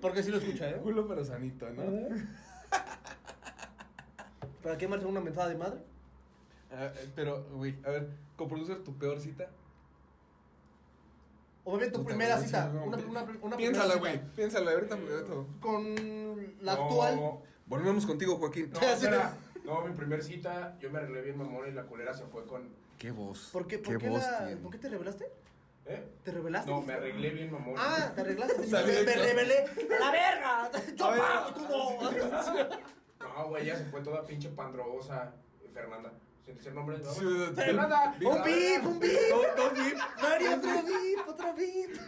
Porque sí lo escucha, ¿eh? Culo pero sanito, ¿no? ¿Para qué marcha una mentada de madre? Ah, eh, pero, güey, a ver, coproducer tu peor cita. Obviamente tu primera cita. Una, una, una Piénsala, primera güey, piénsala, ahorita, ahorita. Con la No, actual. Volvemos contigo, Joaquín. No, espera. No, mi primer cita, yo me arreglé bien mamón y la culera se fue con. Qué voz. ¿Por qué, por qué, voz la- tiene. ¿Por qué te revelaste? ¿Eh? ¿Te revelaste? No, me arreglé bien mamón. Ah, te arreglaste. Salí me, me revelé. ¡A la verga! Yo pago, tú no. No, güey, ella se fue toda pinche pandrosa. Fernanda. Sin decir nombres, ¿no? Sí. Fernanda. Un bip, un bip. Dos, bip. Mario, otro bip, otro bip.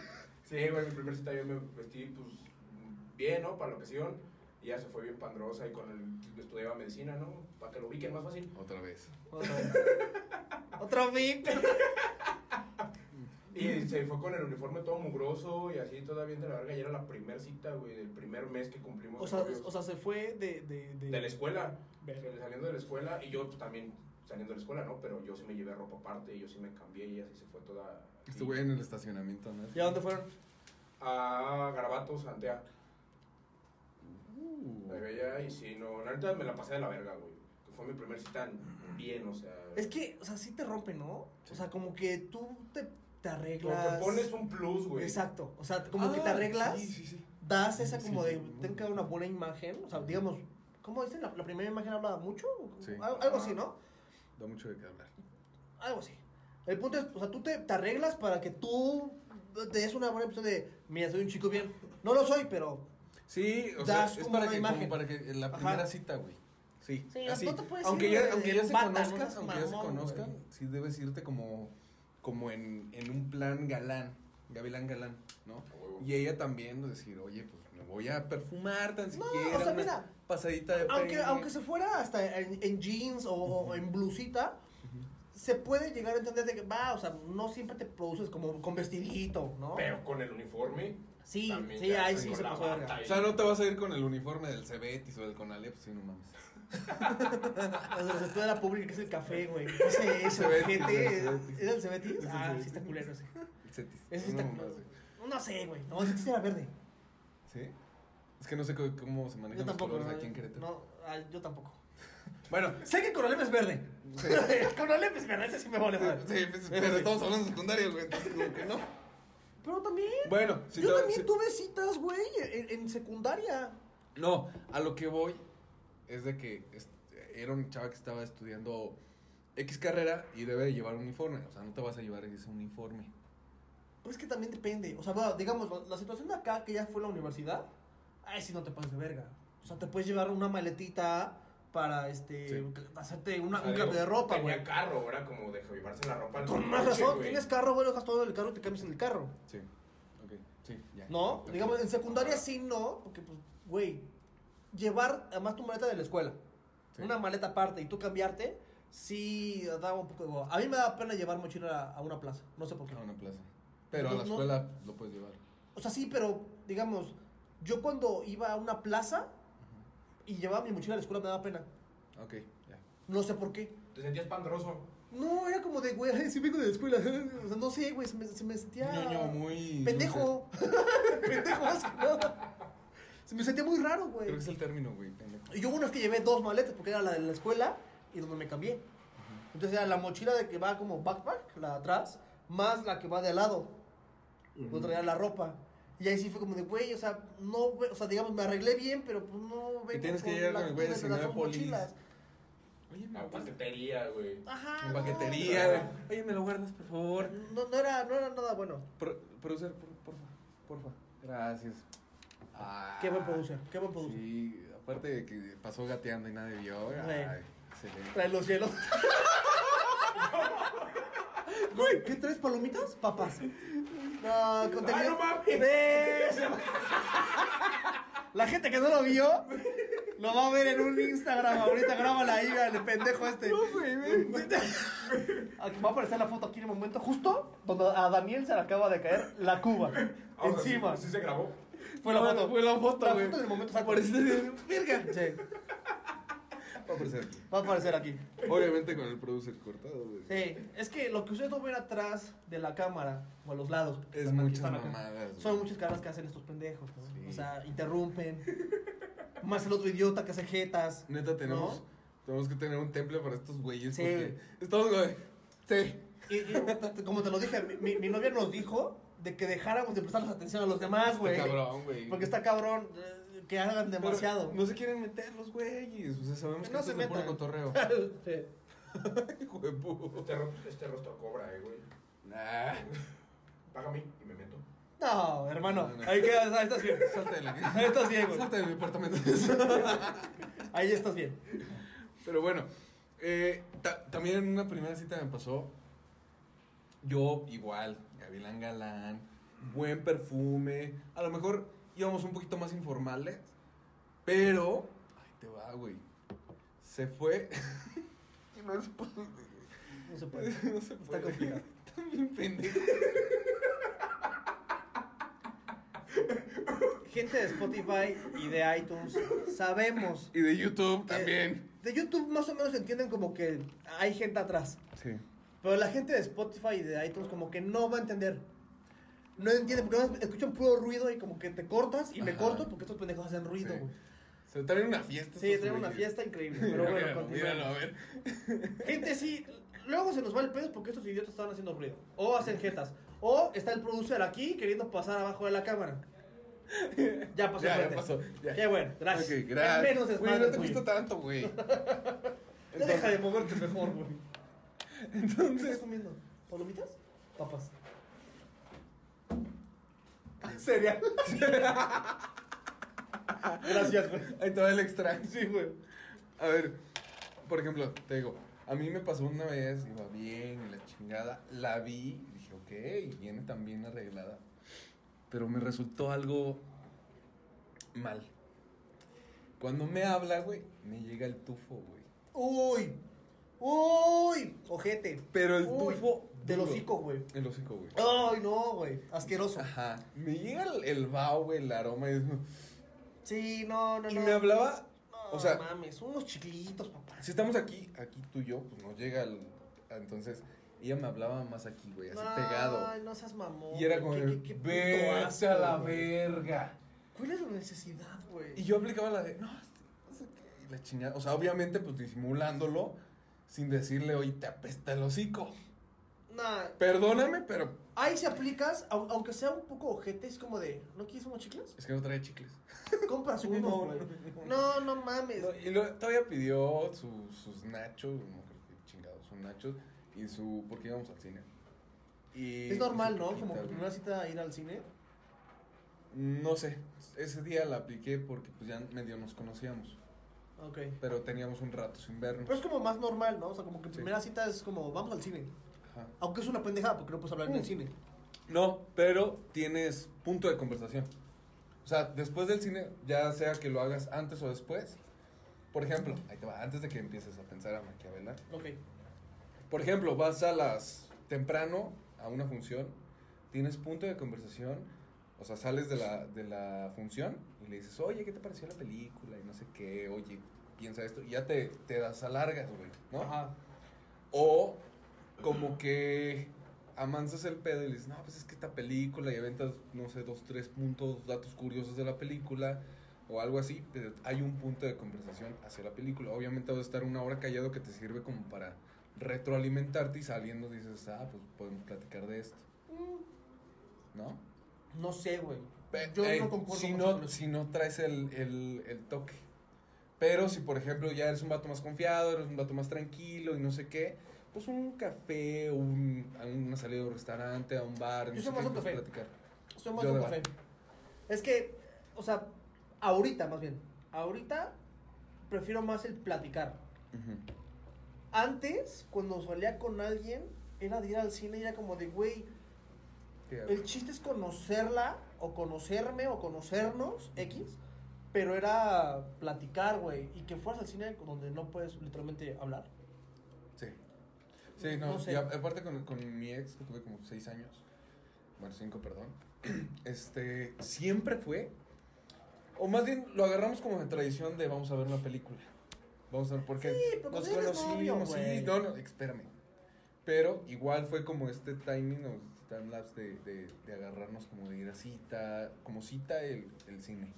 Sí, güey, mi primer cita yo me vestí, pues, bien, ¿no? Para la ocasión. Y ya se fue bien pandrosa y con el. Estudiaba medicina, ¿no? Para que lo ubiquen más fácil. Otra vez. Otro bip. Y se fue con el uniforme todo mugroso y así todavía de la verga. Y era la primer cita, güey, del primer mes que cumplimos. O sea, o sea, se fue de. De, de... de la escuela. Saliendo de la escuela. Y yo pues, también saliendo de la escuela, ¿no? Pero yo sí me llevé ropa aparte y yo sí me cambié y así se fue toda. Güey en el estacionamiento, ¿no? ¿Y a dónde fueron? A Garabatos, Antea. Uh. Me veía y sí, no. La neta me la pasé de la verga, güey. Que fue mi primer cita bien, o sea. Es que, o sea, sí te rompe, ¿no? O sea, como que tú te, te Como arreglas. que pones un plus, güey. Exacto. O sea, como que te Ah, arreglas. Sí, sí, sí. Das esa Sí, como sí, de. sí. Tenga una buena imagen. O sea, digamos, ¿Cómo dicen? ¿La, la primera imagen habla mucho? Sí. Algo, algo así, ¿no? Da mucho de qué hablar. Algo así. El punto es, o sea, tú te, te arreglas para que tú te des una buena impresión de, mira, soy un chico bien. No lo soy, pero... Sí, o sea, es como para una que, imagen. como para que en la Ajá. primera cita, güey. Sí, Sí, así. no te puedes aunque ir ya, de- aunque ya se conozcan, seas aunque ya se conozcan, güey. sí debes irte como, como en, en un plan galán, gavilán galán, ¿no? huevo. Y ella también decir, oye, pues me voy a perfumar tan No, siquiera, o sea, una mira, pasadita de Aunque, aunque se fuera hasta en, en jeans o, o en blusita, se puede llegar a entender de que, va, o sea, no siempre te produces como con vestidito, ¿no? Pero con el uniforme. Sí, sí, ahí sí se pasó de O sea, no te vas a ir con el uniforme del Cebetis o del Conalep, sí, no mames. O sea, de la pública que es el café, güey. Ese, ese Cebetis, ojete. el Cebetis. ¿Es el Cebetis? Ah, sí está culero ese. Cetis. Sí una está culero. así. No sé, güey. No, sí era verde. ¿Sí? Es que no sé cómo, cómo se manejan Yo los tampoco. colores No, aquí en Querétaro. no, ah, yo tampoco. Bueno, Sé que Conalep es verde. Sí. Es verde, ese sí me vale madre. Sí, pues, pero estamos hablando de secundaria, güey, entonces como que no. Pero también. Bueno, si yo te- también si- tuve citas, güey, en, en secundaria. No, a lo que voy es de que era un chava que estaba estudiando X carrera y debe de llevar un uniforme. O sea, no te vas a llevar ese uniforme. Pues es que también depende. O sea, bueno, digamos, la- situación de acá, que ya fue la universidad, ahí sí no te pases de verga. O sea, te puedes llevar una maletita para, este, Sí. hacerte una, O sea, un cambio de ropa, tenía güey. carro, era como de llevarse la ropa Con más razón, güey. tienes carro, güey, dejas todo el carro y te cambias en el carro. Sí. Ok, sí, ya. ¿No? Ok. Digamos, en secundaria sí no, porque, pues, güey, llevar además tu maleta de la escuela, Sí. una maleta aparte y tú cambiarte, sí daba un poco de. A mí me da pena llevar mochila a, a una plaza, no sé por qué. A una plaza. Pero a No, la no. escuela lo puedes llevar. O sea, sí, pero, digamos, yo cuando iba a una plaza y llevaba mi mochila a la escuela me daba pena. Ok, ya. No sé por qué. Te sentías pandroso. No, era como de, güey, sí vengo de la escuela. O sea, no sé, güey, se me, se me sentía... Niño muy... Pendejo. pendejo, más que nada. Se me sentía muy raro, güey. Creo que es el término, güey, pendejo. Y yo una vez que llevé dos maletas, porque era la de la escuela y donde me cambié. Entonces era la mochila de que va como backpack, la de atrás, más la que va de al lado. Traía la ropa. Y ahí sí fue como de, güey, o sea, no, o sea, digamos, me arreglé bien, pero pues no vengo tienes que llegar con el güey de las mochilas. Oye, La paquetería, güey. Ajá. En paquetería, güey. Oye, ¿me lo guardas, por favor? No, no era, no era nada bueno. Pro, producer, por, porfa, porfa. Gracias. Ah, Qué buen producer, qué buen producer. Sí, aparte de que pasó gateando y nadie vio. Ay, excelente. Trae los hielos. Güey, ¿qué traes palomitas? Papas. No, contenido. ¡Ay, no mames! Eso. La gente que no lo vio lo va a ver en un Instagram. Ahorita grábala ahí, el pendejo este. Aquí va a aparecer la foto aquí en el momento, justo donde a Daniel se le acaba de caer la cuba. Ah, Encima. Sí, sí se grabó. Fue la foto. Fue la foto, La güey. foto del momento de verga. Sí, Va a aparecer aquí. va a aparecer aquí. Obviamente con el producer cortado, güey. Sí, es que lo que ustedes no ven atrás de la cámara o a los lados. Es muchas mamadas, Son muchas caras que hacen estos pendejos, ¿no? Sí. O sea, interrumpen. Más el otro idiota que hace jetas. Neta, tenemos, ¿no? tenemos que tener un temple para estos güeyes. Sí. Porque estamos, güey. Sí. Y, y, como te lo dije, mi, novia nos dijo de que dejáramos de prestarles atención a los demás, güey. Está cabrón, güey. Porque está cabrón que hagan Pero demasiado. No se quieren meter los güeyes. O sea, sabemos que No esto se es de puro metan. cotorreo. Sí. Hijo de puta. Este, ro- este rostro cobra, eh, güey. Nah. Págame y me meto. No, hermano. No, no. Ahí quedas, ahí estás bien. Salte de la Ahí estás bien, güey. Salte de mi apartamento. Ahí estás bien. Pero bueno, eh, ta- también en una primera cita me pasó. Yo igual, Gavilán Galán, buen perfume. A lo mejor íbamos un poquito más informales. Pero. Ay, te va, güey. Se fue. Y no se puede. No se puede. No se Está puede. complicado. También pendejo. Gente de Spotify y de iTunes, sabemos. Y de YouTube que también. De YouTube más o menos entienden como que hay gente atrás. Sí. Pero la gente de Spotify y de iTunes como que no va a entender. No entiende porque escuchan puro ruido y como que te cortas y me Ajá. corto porque estos pendejos hacen ruido, Sí. güey. Se traen una fiesta. Sí, tenemos una fiesta increíble. Pero bueno, Míralo, míralo, a ver. Gente, sí, luego se nos va el pedo porque estos idiotas están haciendo ruido. O hacen jetas. O está el producer aquí queriendo pasar abajo de la cámara. Ya pasó. Ya, ya pasó, ya. Qué bueno, gracias. Menos Güey, desmadre, no te güey. gusta tanto, güey. Ya deja de moverte mejor, güey. ¿Qué estás Entonces, comiendo? ¿Palomitas? Papas. Cereal. Gracias, güey. ahí va el extra. Sí, güey. A ver, por ejemplo, te digo, a mí me pasó una vez, iba bien, y la chingada, la vi, dije, ok, viene tan bien arreglada. Pero me resultó algo mal. Cuando me habla, güey, me llega el tufo, güey. Uy. Uy. Ojete. Pero el Uy, tufo. Del hocico, güey. El hocico, güey. Ay, no, güey. Asqueroso. Ajá. Me llega el, el vaho, güey, el aroma. Y, Sí, no, no, y no. me hablaba. No, o sea, mames, unos chiquilitos, papá. si estamos aquí, aquí tú y yo, pues nos llega el. Entonces, ella me hablaba más aquí, güey, así pegado. Ay, no seas mamón. Y era como, ¿Qué- de, qué- qué puto vete asco, a la verga. ¿Cuál es la necesidad, güey? Y yo aplicaba la de, no, no sé qué, y la chingada. O sea, obviamente, pues disimulándolo, sin decirle, oye, te apesta el hocico. Perdóname, pero ahí si aplicas, au- aunque sea un poco ojete, es como de, ¿no quieres unos chicles? es que no trae chicles. Compras No, unos, güey. No, no mames. No, y luego todavía pidió su- sus nachos, no creo que chingados, sus nachos y su. porque íbamos al cine. Y, es normal, su ¿no? Como que primera cita ir al cine. No sé, ese día la apliqué porque pues ya medio nos conocíamos, Ok. pero teníamos un rato sin vernos. Pero es como más normal, ¿no? O sea, como que Sí. primera cita es como, vamos al cine. Ajá. Aunque es una pendejada porque no puedes hablar en el Mm. cine. No, pero tienes punto de conversación. O sea, después del cine, ya sea que lo hagas antes o después. Por ejemplo, ahí te va, antes de que empieces a pensar a maquiavelar. Ok. Por ejemplo, vas a las temprano a una función, tienes punto de conversación, o sea, sales de la, de la función y le dices, oye, ¿qué te pareció la película? Y no sé qué, oye, piensa esto, y ya te, te das alargas, güey, ¿no? Ajá. O como que amansas el pedo y le dices, no, pues es que esta película y aventas, no sé, dos, tres puntos, datos curiosos de la película o algo así, pero hay un punto de conversación hacia la película. Obviamente vas a estar una hora callado que te sirve como para retroalimentarte y saliendo dices, ah, pues podemos platicar de esto, ¿no? No sé, güey. Yo eh, no concuerdo si no, si no traes el, el, el toque. Pero si, por ejemplo, ya eres un vato más confiado, eres un vato más tranquilo y no sé qué, pues un café, un, a una salida a un restaurante, a un bar, Yo soy más un café. platicar. Soy más Yo un café. bar. Es que, o sea, ahorita más bien. Ahorita prefiero más el platicar. Antes, cuando salía con alguien, era de ir al cine y era como de, güey, el chiste es conocerla, o conocerme, o conocernos, X. Pero era platicar, güey. Y que fueras al cine donde no puedes literalmente hablar. Sí. No, No sé. y aparte con, con mi ex, que tuve como seis años, bueno, cinco, perdón, este, siempre fue, o más bien lo agarramos como de tradición de vamos a ver una película. Vamos a ver, porque Sí, nos conocimos, sí, no, no, espérame. Pero igual fue como este timing o este timelapse de, de, de agarrarnos como de ir a cita, como cita el, el cine.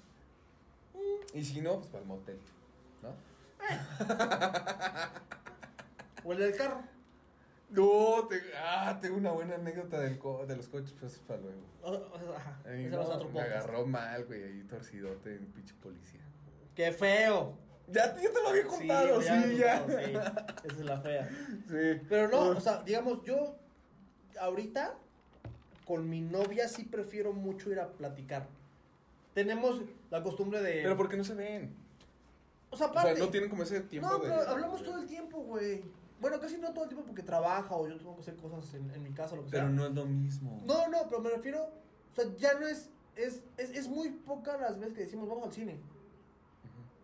Mm. Y si no, pues para el motel, ¿no? O el del carro. No, te, ah, tengo una buena anécdota del co- de los coches, pues para luego. O- o- Ajá. Era no, otro me agarró mal, güey, ahí torcidote en pinche policía. ¡Qué feo! Ya, te- ya te lo había contado, sí, ya. contado, sí. Esa es la fea. Sí. Pero no, o sea, digamos, yo ahorita con mi novia sí prefiero mucho ir a platicar. Tenemos la costumbre de. Pero porque no se ven. O sea, O aparte. sea, no tienen como ese tiempo No, de. pero hablamos todo el tiempo, güey. Bueno, casi no todo el tiempo porque trabaja o yo tengo que hacer cosas en, en mi casa o lo que Pero sea. no es lo mismo. No, no, pero me refiero. O sea, ya no es. Es, es, es muy pocas las veces que decimos vamos al cine.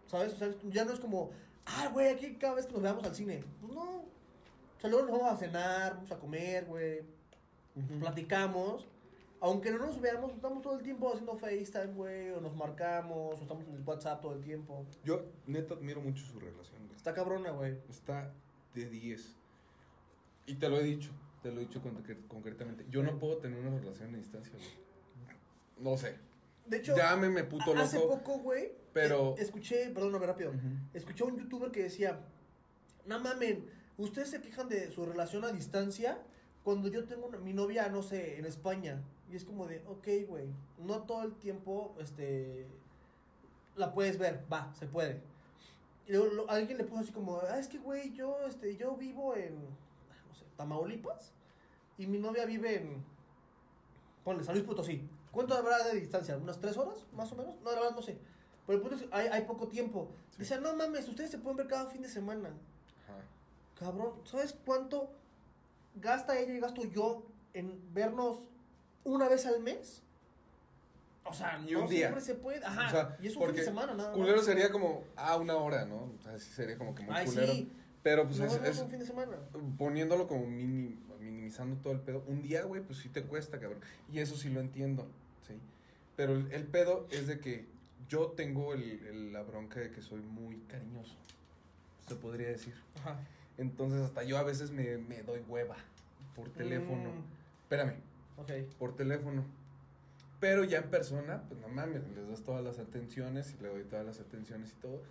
¿Sabes? O sea, ya no es como. Ah, güey, aquí cada vez que nos veamos al cine. Pues no. O sea, luego nos vamos a cenar, vamos a comer, güey. Platicamos. Aunque no nos veamos, estamos todo el tiempo haciendo FaceTime, güey. O nos marcamos, o estamos en el WhatsApp todo el tiempo. Yo, neta, admiro mucho su relación, güey. Está cabrona, güey. Está de 10. Y te lo he dicho, te lo he dicho concre- concretamente. Yo no puedo tener una relación a distancia, güey. No sé. De hecho, Llámeme puto a- hace loco. poco, güey. pero- eh, escuché, perdóname rápido. Ujú. Escuché a un youtuber que decía: No mamen, ustedes se quejan de su relación a distancia, cuando yo tengo una- mi novia, no sé, en España, y es como de, ok, güey, no todo el tiempo, este, la puedes ver, va, se puede. Y luego lo- alguien le puso así como, ah, es que, güey, yo, este, yo vivo en, no sé, Tamaulipas, y mi novia vive en, ponle, San Luis Potosí. ¿Cuánto habrá de distancia? ¿Unas tres horas, más o menos? No, la verdad no sé. Pero el punto es que hay, hay poco tiempo. Sí. Dice, no mames, ustedes se pueden ver cada fin de semana. Ajá. Cabrón, ¿sabes cuánto gasta ella y gasto yo en vernos una vez al mes? O sea, Y no un día. siempre se puede. Ajá, O sea, y es un fin de semana, nada más. Culero sería como, ah, una hora, ¿no? O sea, sí sería como que muy Ay, culero. sí. Pero pues no, es, no, es- un fin de semana. poniéndolo como mini- minimizando todo el pedo. Un día, güey, pues sí te cuesta, cabrón. Y eso sí lo entiendo, ¿sí? Pero el, el pedo es de que yo tengo el- el- la bronca de que soy muy cariñoso. Se podría decir. Ajá. Entonces hasta yo a veces me, me doy hueva por teléfono. Mm, Espérame, ok. por teléfono. Pero ya en persona, pues no mames, les das todas las atenciones y le doy todas las atenciones y todo.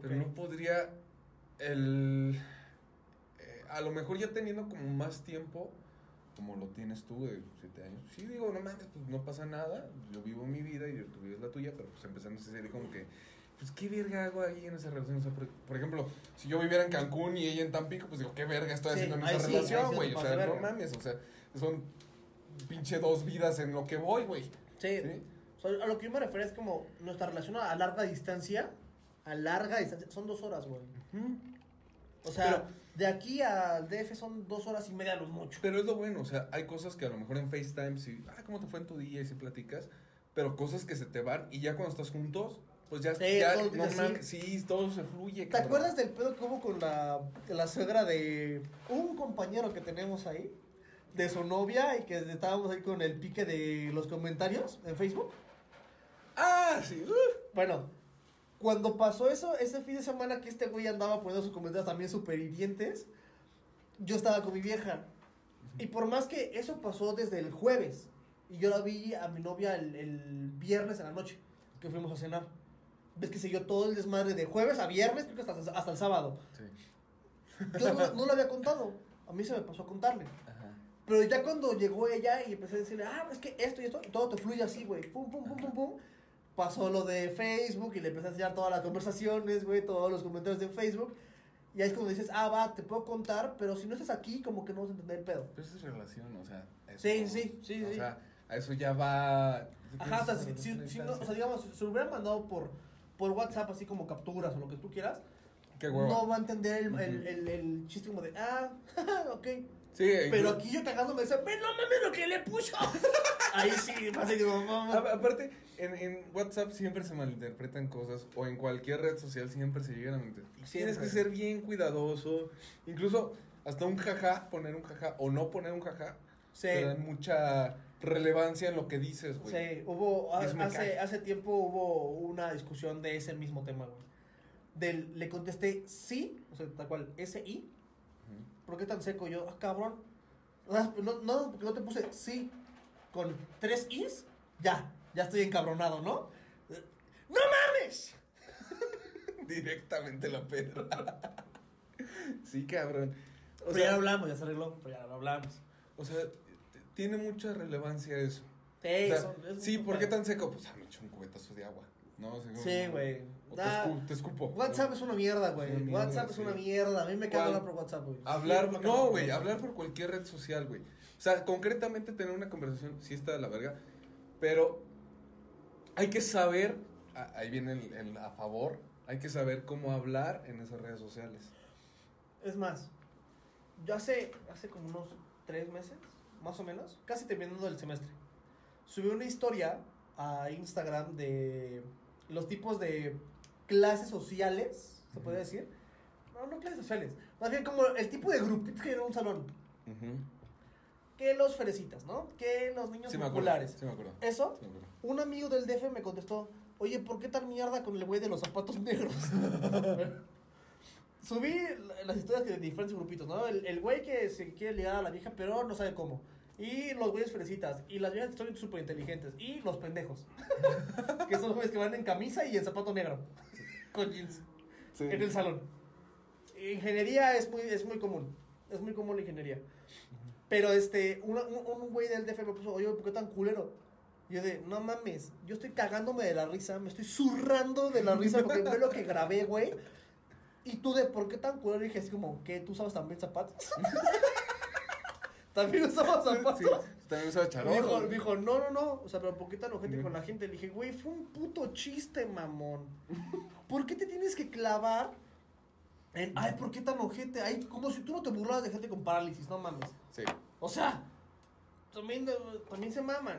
Pero no podría el... eh, a lo mejor ya teniendo como más tiempo, como lo tienes tú de siete años. Sí, digo, no mames, pues no pasa nada. Yo vivo mi vida y tú vives la tuya, pero pues empezando esa serie como que... Pues qué verga hago ahí en esa relación. O sea, por, por ejemplo, si yo viviera en Cancún y ella en Tampico, pues digo, qué verga estoy Sí, haciendo en esa sí, relación, güey. o sea, no mames, o sea, son pinche dos vidas en lo que voy, güey. Sí. ¿Sí? O sea, a lo que yo me refiero es como nuestra relación a larga distancia. A larga distancia. Son dos horas, güey. O sea, Pero- de aquí al DF son dos horas y media a lo mucho. Pero es lo bueno, o sea, hay cosas que a lo mejor en FaceTime, sí, ah, ¿cómo te fue en tu día? Y si platicas, pero cosas que se te van y ya cuando estás juntos, pues ya, Sí, ya todo no sí, todo se fluye. ¿Te cabrón. acuerdas del pedo que hubo con la, la suegra de un compañero que tenemos ahí? De su novia y que estábamos ahí con el pique de los comentarios en Facebook. Ah, sí, uf. Bueno, cuando pasó eso, ese fin de semana que este güey andaba poniendo sus comentarios también súper hirientes, yo estaba con mi vieja. Y por más que eso pasó desde el jueves, y yo la vi a mi novia el, el viernes en la noche, que fuimos a cenar. Ves que siguió todo el desmadre de jueves a viernes, creo que hasta, hasta el sábado. Sí. Yo no, no lo había contado. A mí se me pasó a contarle. Ajá. Pero ya cuando llegó ella y empecé a decirle, ah, es que esto y esto, y todo te fluye así, güey. Pum, pum, pum, pum, pum. Pasó lo de Facebook y le empecé a enseñar todas las conversaciones, güey, todos los comentarios de Facebook. Y ahí es cuando dices, ah, va, te puedo contar, pero si no estás aquí, como que no vas a entender el pedo. Pero es relación, o sea. eso- Sí, sí, sí, O sí. sea, a eso ya va. Ajá, o sea, si, si- si no, o sea, digamos, si lo hubieran mandado por, por WhatsApp, así como capturas o lo que tú quieras, Qué no va a entender el, el, Ujú. el, el chiste como de, ah, ok. Sí, Pero aquí yo cagándome, dice, ve, no mames lo que le puso. Ahí sí, pasa A- vamos. Aparte, en, en WhatsApp siempre se malinterpretan cosas, o en cualquier red social siempre se llegan a malinterpretar. Y Tienes que ser bien cuidadoso, incluso hasta un jaja, poner un jaja o no poner un jaja, Sí. te dan mucha relevancia en lo que dices, güey. Sí, hubo, me hace, hace tiempo hubo una discusión de ese mismo tema, güey. Del, le contesté sí, o sea, tal cual, S-I. ¿Por qué tan seco? Yo, ah, cabrón. No, no, porque no te puse sí con tres is, ya, ya estoy encabronado, ¿no? ¡No mames! Directamente la perra. sí, cabrón. O pero ya sea, lo hablamos, ya se arregló, pero ya lo hablamos. o sea, tiene mucha relevancia eso. Sí, O sea, ¿por qué tan seco? Pues ah, me echo un cubetazo de agua. ¿No? O sea, como- Sí, güey. Te, escu- te escupo. WhatsApp es una mierda, güey. WhatsApp es una mierda. A mí me caga hablar por WhatsApp, güey. Hablar, Sí, no, güey, hablar por cualquier red social, güey. O sea, concretamente tener una conversación sí está de la verga, pero hay que saber, ahí viene el, el a favor, hay que saber cómo hablar en esas redes sociales. Es más, yo hace, hace como unos tres meses, más o menos, casi terminando el semestre, subí una historia a Instagram de los tipos de clases sociales, se puede decir. No, no clases sociales. Más bien como el tipo de grupitos que hay en un salón. Que los ferecitas, ¿no? Que los niños Sí me acuerdo, populares. sí me acuerdo. Eso, Sí me acuerdo. un amigo del DF me contestó, oye, ¿por qué tan mierda con el güey de los zapatos negros? Subí la- las historias de diferentes grupitos, ¿no? El, el güey que se quiere ligar a la vieja, pero no sabe cómo. Y los güeyes fresitas. Y las viejas que son súper inteligentes. Y los pendejos. que son güeyes que van en camisa y en zapato negro. Con jeans. Sí. En el salón. Ingeniería es muy, es muy común. Es muy común la ingeniería. Pero este, una- un, un güey del DF me puso, oye, ¿por qué tan culero? Y yo de, no mames, yo estoy cagándome de la risa, me estoy zurrando de la risa porque ve lo que grabé, güey. Y tú de, ¿por qué tan culero? Y dije así como, ¿qué? ¿Tú usabas también zapatos? ¿También usabas zapatos? Sí, también usaba Me charol. dijo, güey. me dijo, no, no, no. O sea, pero ¿por qué tan ojete con la gente? Le dije, güey, fue un puto chiste, mamón. ¿Por qué te tienes que clavar en, ay, ¿por qué tan ojete? Ay, como si tú no te burlas de gente con parálisis, no mames. Sí. O sea, también, eh, también se maman.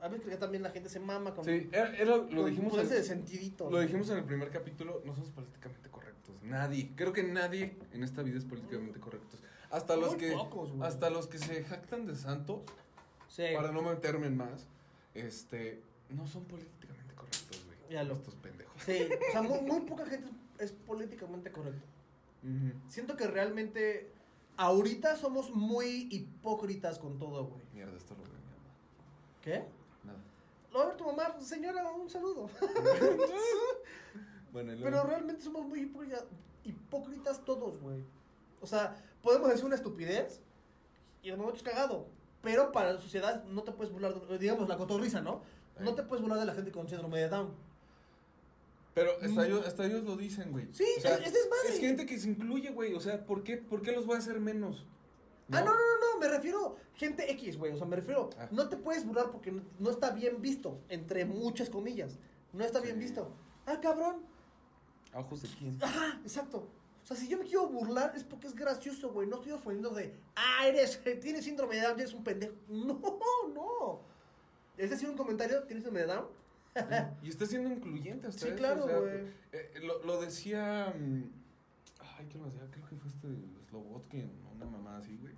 A veces que también la gente se mama con. Sí, era- era- lo con dijimos ponerse en- de sentidito. Lo dijimos en el primer capítulo, no somos políticamente correctos. Nadie. Creo que nadie en esta vida es políticamente correctos. Hasta los que pocos, hasta los que se jactan de santos, Sí. para no meterme en más, este, no son políticamente correctos, güey. Ya lo- Estos pendejos. Sí, o sea, muy, muy poca gente es políticamente correcto. Ujú. Siento que realmente ahorita somos muy hipócritas con todo, güey. Mierda, esto lo ve mi mamá. ¿Qué? Nada. Lo va a ver tu mamá, señora, un saludo. Bueno, Pero realmente somos muy hipócritas, hipócritas todos, güey. O sea, podemos decir una estupidez y de momento es cagado. Pero para la sociedad no te puedes burlar, de- digamos, la cotorriza, ¿no? No Ahí. te puedes burlar de la gente con síndrome de Down. Pero hasta ellos, hasta ellos lo dicen, güey. Mm. Sí, O sea, es- es desmadre. Es gente que se incluye, güey. O sea, ¿por qué, ¿por qué los voy a hacer menos? Ah, no, no, no, no, me refiero gente X, güey. O sea, me refiero, Ah. no te puedes burlar porque no, no está bien visto, entre muchas comillas. No está bien Sí. visto. Ah, cabrón. ¿A ojos de quién? Ajá, exacto. O sea, si yo me quiero burlar es porque es gracioso, güey. No estoy ofendiendo de, ah, eres, tienes síndrome de Down, eres un pendejo. No, no. Es decir, un comentario, tienes síndrome de Down. Y está siendo incluyente hasta Sí, eso, claro, o sea, güey. eh, lo, lo decía. mm, Ay, ¿qué lo decía? Creo que fue este Slobotkin, una mamá así, güey.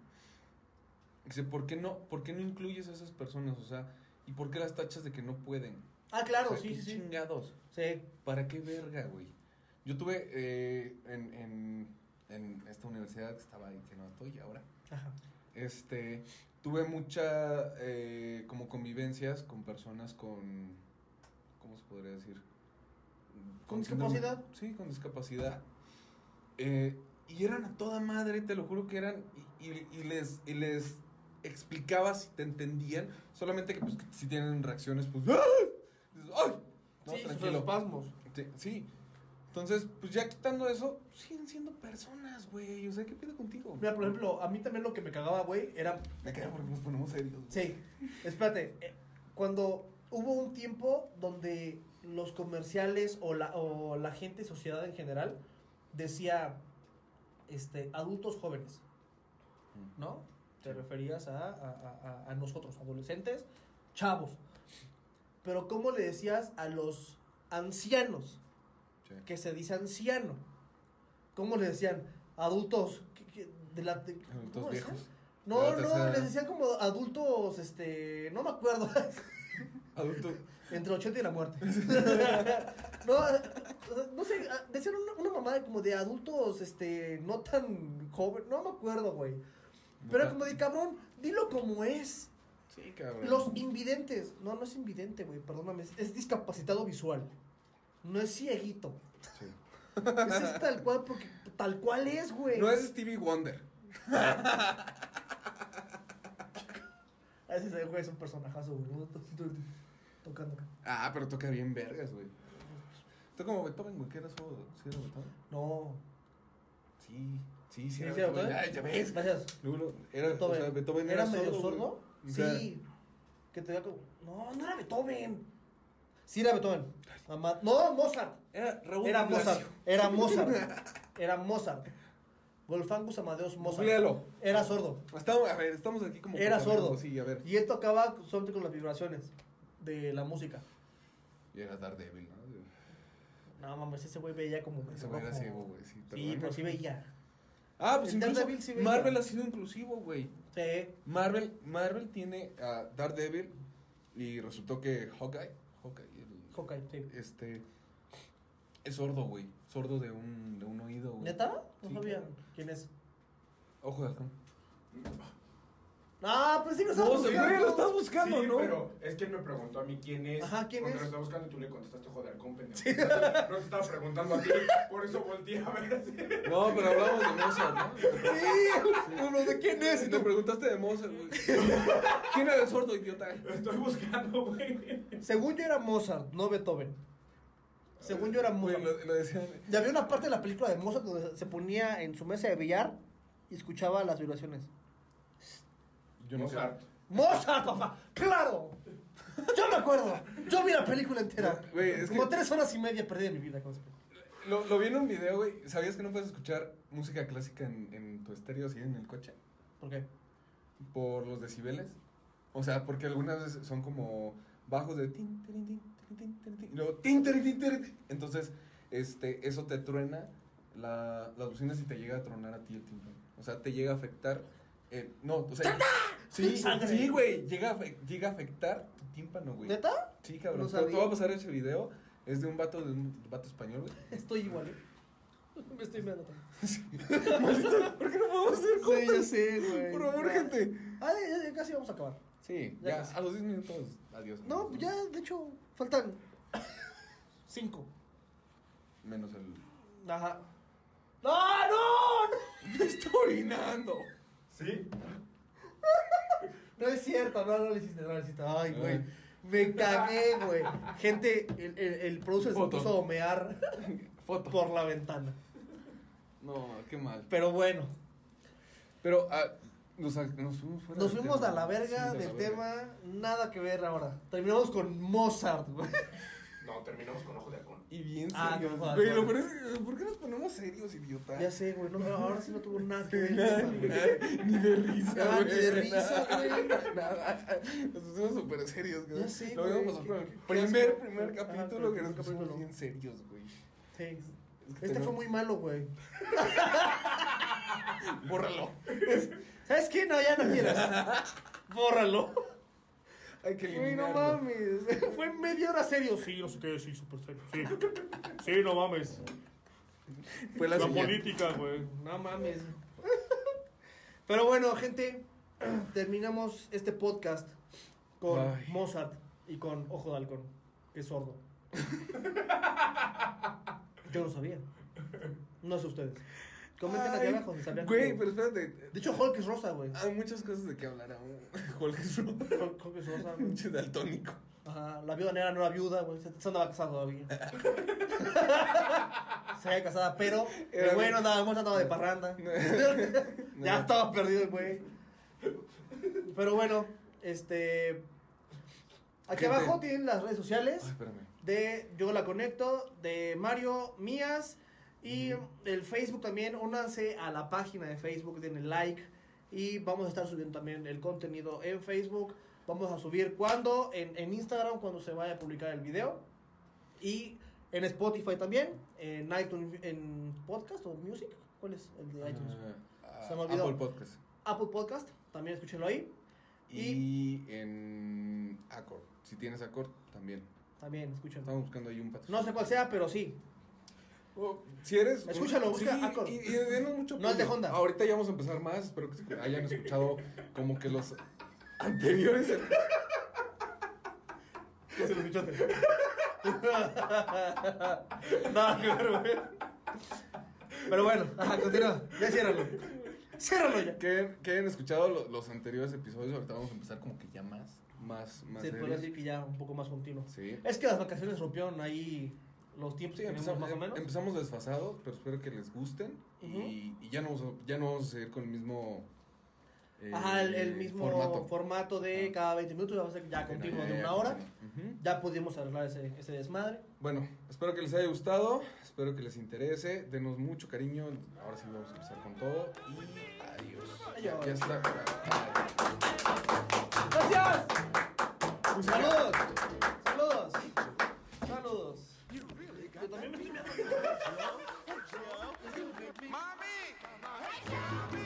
Dice, ¿por qué no, por qué no incluyes a esas personas? O sea, ¿y por qué las tachas de que no pueden? Ah, claro, O sea, sí, ¿qué sí. chingados? Sí. ¿Para qué verga, güey? Yo tuve eh, en, en, en esta universidad que estaba ahí, que no estoy ahora. Ajá. Este, tuve mucha eh, como convivencias con personas con, ¿cómo se podría decir? ¿Con discapacidad? Sí, con discapacidad. Eh, y eran a toda madre, te lo juro que eran, y, y- y les, y les explicaba si te entendían, solamente que pues si tienen reacciones, pues, ¡ah! Dices, ¡ay! No, sí, tranquilo. espasmos. Sí, sí. Entonces, pues ya quitando eso, siguen siendo personas, güey. O sea, ¿qué pido contigo? Mira, por ejemplo, a mí también lo que me cagaba, güey, era Me queda porque nos ponemos serios. Sí, espérate. eh, Cuando hubo un tiempo donde los comerciales o la, o la gente, sociedad en general, decía este, adultos jóvenes, ¿no? Te referías a, a- a- a nosotros, adolescentes, chavos. Pero ¿cómo le decías a los ancianos? Sí. Que se dice anciano. ¿Cómo le decían? Adultos ¿qué- qué? de la... de- Adultos viejos. No, De no, tercera les decían como adultos, este, no me acuerdo, Adulto. entre 80 y la muerte. no, no sé, decían una, una mamada como de adultos, este, no tan joven, no me acuerdo, güey. Pero era como de cabrón, dilo como es. Sí, cabrón. Los invidentes, no, no es invidente, güey, perdóname, es, es discapacitado visual. No es cieguito. Sí. Ese es tal cual, porque tal cual es, güey. No es Stevie Wonder. Ese güey es un personajazo, güey. Tocando. Ah, pero toca bien vergas, güey. Está como Beethoven, güey. ¿Qué era eso? ¿Sí era Beethoven? No. Sí, sí, sí. ¿Sí Era era Beethoven. Ay, ya ves. Gracias. Luego, era, Beethoven. O sea, Beethoven ¿Era era, medio sordo, sordo? güey. O sea, Sí. Que te como. No, no era Beethoven. Sí, era Beethoven. Ama- No, Mozart. Era Raúl Era Blasio. Mozart. Era Mozart. Era Mozart. Wolfgangus Amadeus Mozart. Googlealo. Era sordo. Estamos, a ver, estamos aquí como... Era sordo. Sí, a ver. Y él tocaba solamente con las vibraciones de la música. Y era Daredevil, ¿no? No mames, ese güey veía como. Ese güey era ciego, güey, sí, pero sí veía. Ah, pues El incluso Daredevil sí veía. Marvel ha sido inclusivo, güey. Sí. Marvel, Marvel tiene a Daredevil y resultó que Hawkeye, Hawkeye, Hawkeye, sí. este, es sordo, güey. Sordo de un, de un oído, güey. ¿Neta? No Sí, sabía. ¿Quién es? Ojo de halcón. Ah, pues sí lo estás No, buscando. güey, lo estás buscando, sí, ¿no? pero es que él me preguntó a mí quién es. Ajá, ¿quién porque es? lo estaba buscando y tú le contestaste joder, con pendejo. No te estaba preguntando a ti, por eso volteé a ver así. No, pero hablamos de Mozart, ¿no? Sí, uno de quién es. Si te preguntaste de Mozart, güey. ¿Quién era el sordo, idiota? Estoy buscando, güey. Según yo era Mozart, no Beethoven. Según yo era Güey, Mozart. lo, lo decían. Y había una parte de la película de Mozart donde se ponía en su mesa de billar y escuchaba las vibraciones. Yo no sé. Mozart. ¡Mozart, papá! ¡Claro! Yo me acuerdo. Yo vi la película entera. Güey, es Como que- tres horas y media perdí de mi vida con esa película. Lo, lo vi en un video, güey. ¿Sabías que no puedes escuchar música clásica en, en tu estéreo así en el coche? ¿Por qué? Por los decibeles. O sea, porque algunas veces son como bajos de tin, tin, tirin, tin, tirin, tin, y luego tin, tin, tirin, tin. Entonces, este, eso te truena la, las bocinas y te llega a tronar a ti el tímpano. O sea, te llega a afectar. Eh, no, o sea. Sí, Sangre. sí, güey. Llega, a llega a afectar tu tímpano, güey. ¿Neta? Sí, cabrón. No te, voy a pasar ese video. Es de un vato, de un vato español, güey. Estoy igual, ¿eh? Me estoy mirando también. ¿Por qué no podemos hacer Sí, ya sé, güey. Por favor, Ya. gente. Ah, ya, ya casi vamos a acabar. Sí, Ya a los 10 minutos, adiós. No, ya, de hecho, faltan cinco. Menos el. Ajá. ¡No, no! Me estoy orinando. ¿Sí? No es cierto, no, no lo hiciste, no lo hiciste. Ay, güey. Me cagué, güey. Gente, el, el, el producer se Foto. puso a homear Foto. por la ventana. No, qué mal. Pero bueno, Pero ah, nos, nos fuimos fuera nos del fuimos tema. a la verga Sí, de del la verga. tema. Nada que ver ahora. Terminamos con Mozart, güey. No, terminamos con ojo de halcón. Y bien Ah, serios. no, no, Güey, no. lo peor es- ¿por qué nos ponemos serios, idiota? Ya sé, güey. No, ahora sí no tuvo nada que ver. Nada, ni, güey. nada, ni de risa, Ah, güey. ni de risa, güey. Nada. Nos pusimos súper serios, güey. Ya sé, Lo güey. qué primer, asco. primer Ajá, capítulo que primer nos pusimos bien serios, güey. Sí. Es que Este fue muy malo, güey. Bórralo. ¿Sabes qué? No, ya no quieras. Bórralo. Hay que Güey, no eliminarlo. mames. Fue media hora serio. Sí, no sé qué, sí, súper serio. Sí. Sí, no mames. Fue la, política, güey. No mames. Pero bueno, gente, terminamos este podcast con Ay. Mozart y con Ojo de Halcón, que es sordo. Yo no sabía. No sé ustedes. Comenten aquí abajo si sabían. Güey, pero espérate. De hecho, Hulk es rosa, güey. Hay muchas cosas de que hablar aún. Hulk es un Hulk, Hulk es rosa, güey. pinche daltónico. Ajá, la viuda negra no era viuda, güey. Se, se andaba casada todavía. se había casada, pero el güey no andaba, andaba de parranda. ya estaba perdido el güey. Pero bueno, este. Aquí Gente. abajo tienen las redes sociales Ay, espérame. de Yo la Conecto, de Mario, mías y el Facebook también. Únanse a la página de Facebook, denle like y vamos a estar subiendo también el contenido en Facebook. Vamos a subir cuando en, en Instagram, cuando se vaya a publicar el video y en Spotify también, en iTunes, en podcast o music. ¿Cuál es el de iTunes? Ah, Se me olvidó. Apple Podcast. Apple Podcast, también escúchenlo ahí. Y, en Accord. Si tienes Accord, también. También escúchenlo. Estamos buscando ahí un patrocinio. No sé cuál sea, pero sí. Oh, si eres. Escúchalo, busca sí, Accord. Y, y denos mucho No el de. Honda. Ahorita ya vamos a empezar más. Espero que se- hayan escuchado como que los anteriores. ¿Qué se lo escuchaste? Nada que ver, güey. Pero bueno, ajá, continúa. Ya ciérralo. Ciérralo ya. Que, que hayan escuchado lo- los anteriores episodios. Ahorita vamos a empezar como que ya más. Más, más. Serios. podría decir que ya un poco más continuo. Sí. Es que las vacaciones rompieron ahí los tiempos Sí, que tenemos empezamos, más o menos. empezamos desfasados, pero espero que les gusten. y, y ya, no vamos a, ya no vamos a seguir con el mismo. eh, Ajá, el, el mismo formato. formato, de Ah. cada 20 minutos, va a ser ya continuo de Ya, una hora. Ya pudimos arreglar ese, ese desmadre. Bueno, espero que les haya gustado, espero que les interese, denos mucho cariño, ahora sí vamos a empezar con todo y adiós. Adiós. Ya está. ¡Gracias! ¡Saludos! ¡Saludos! Mommy!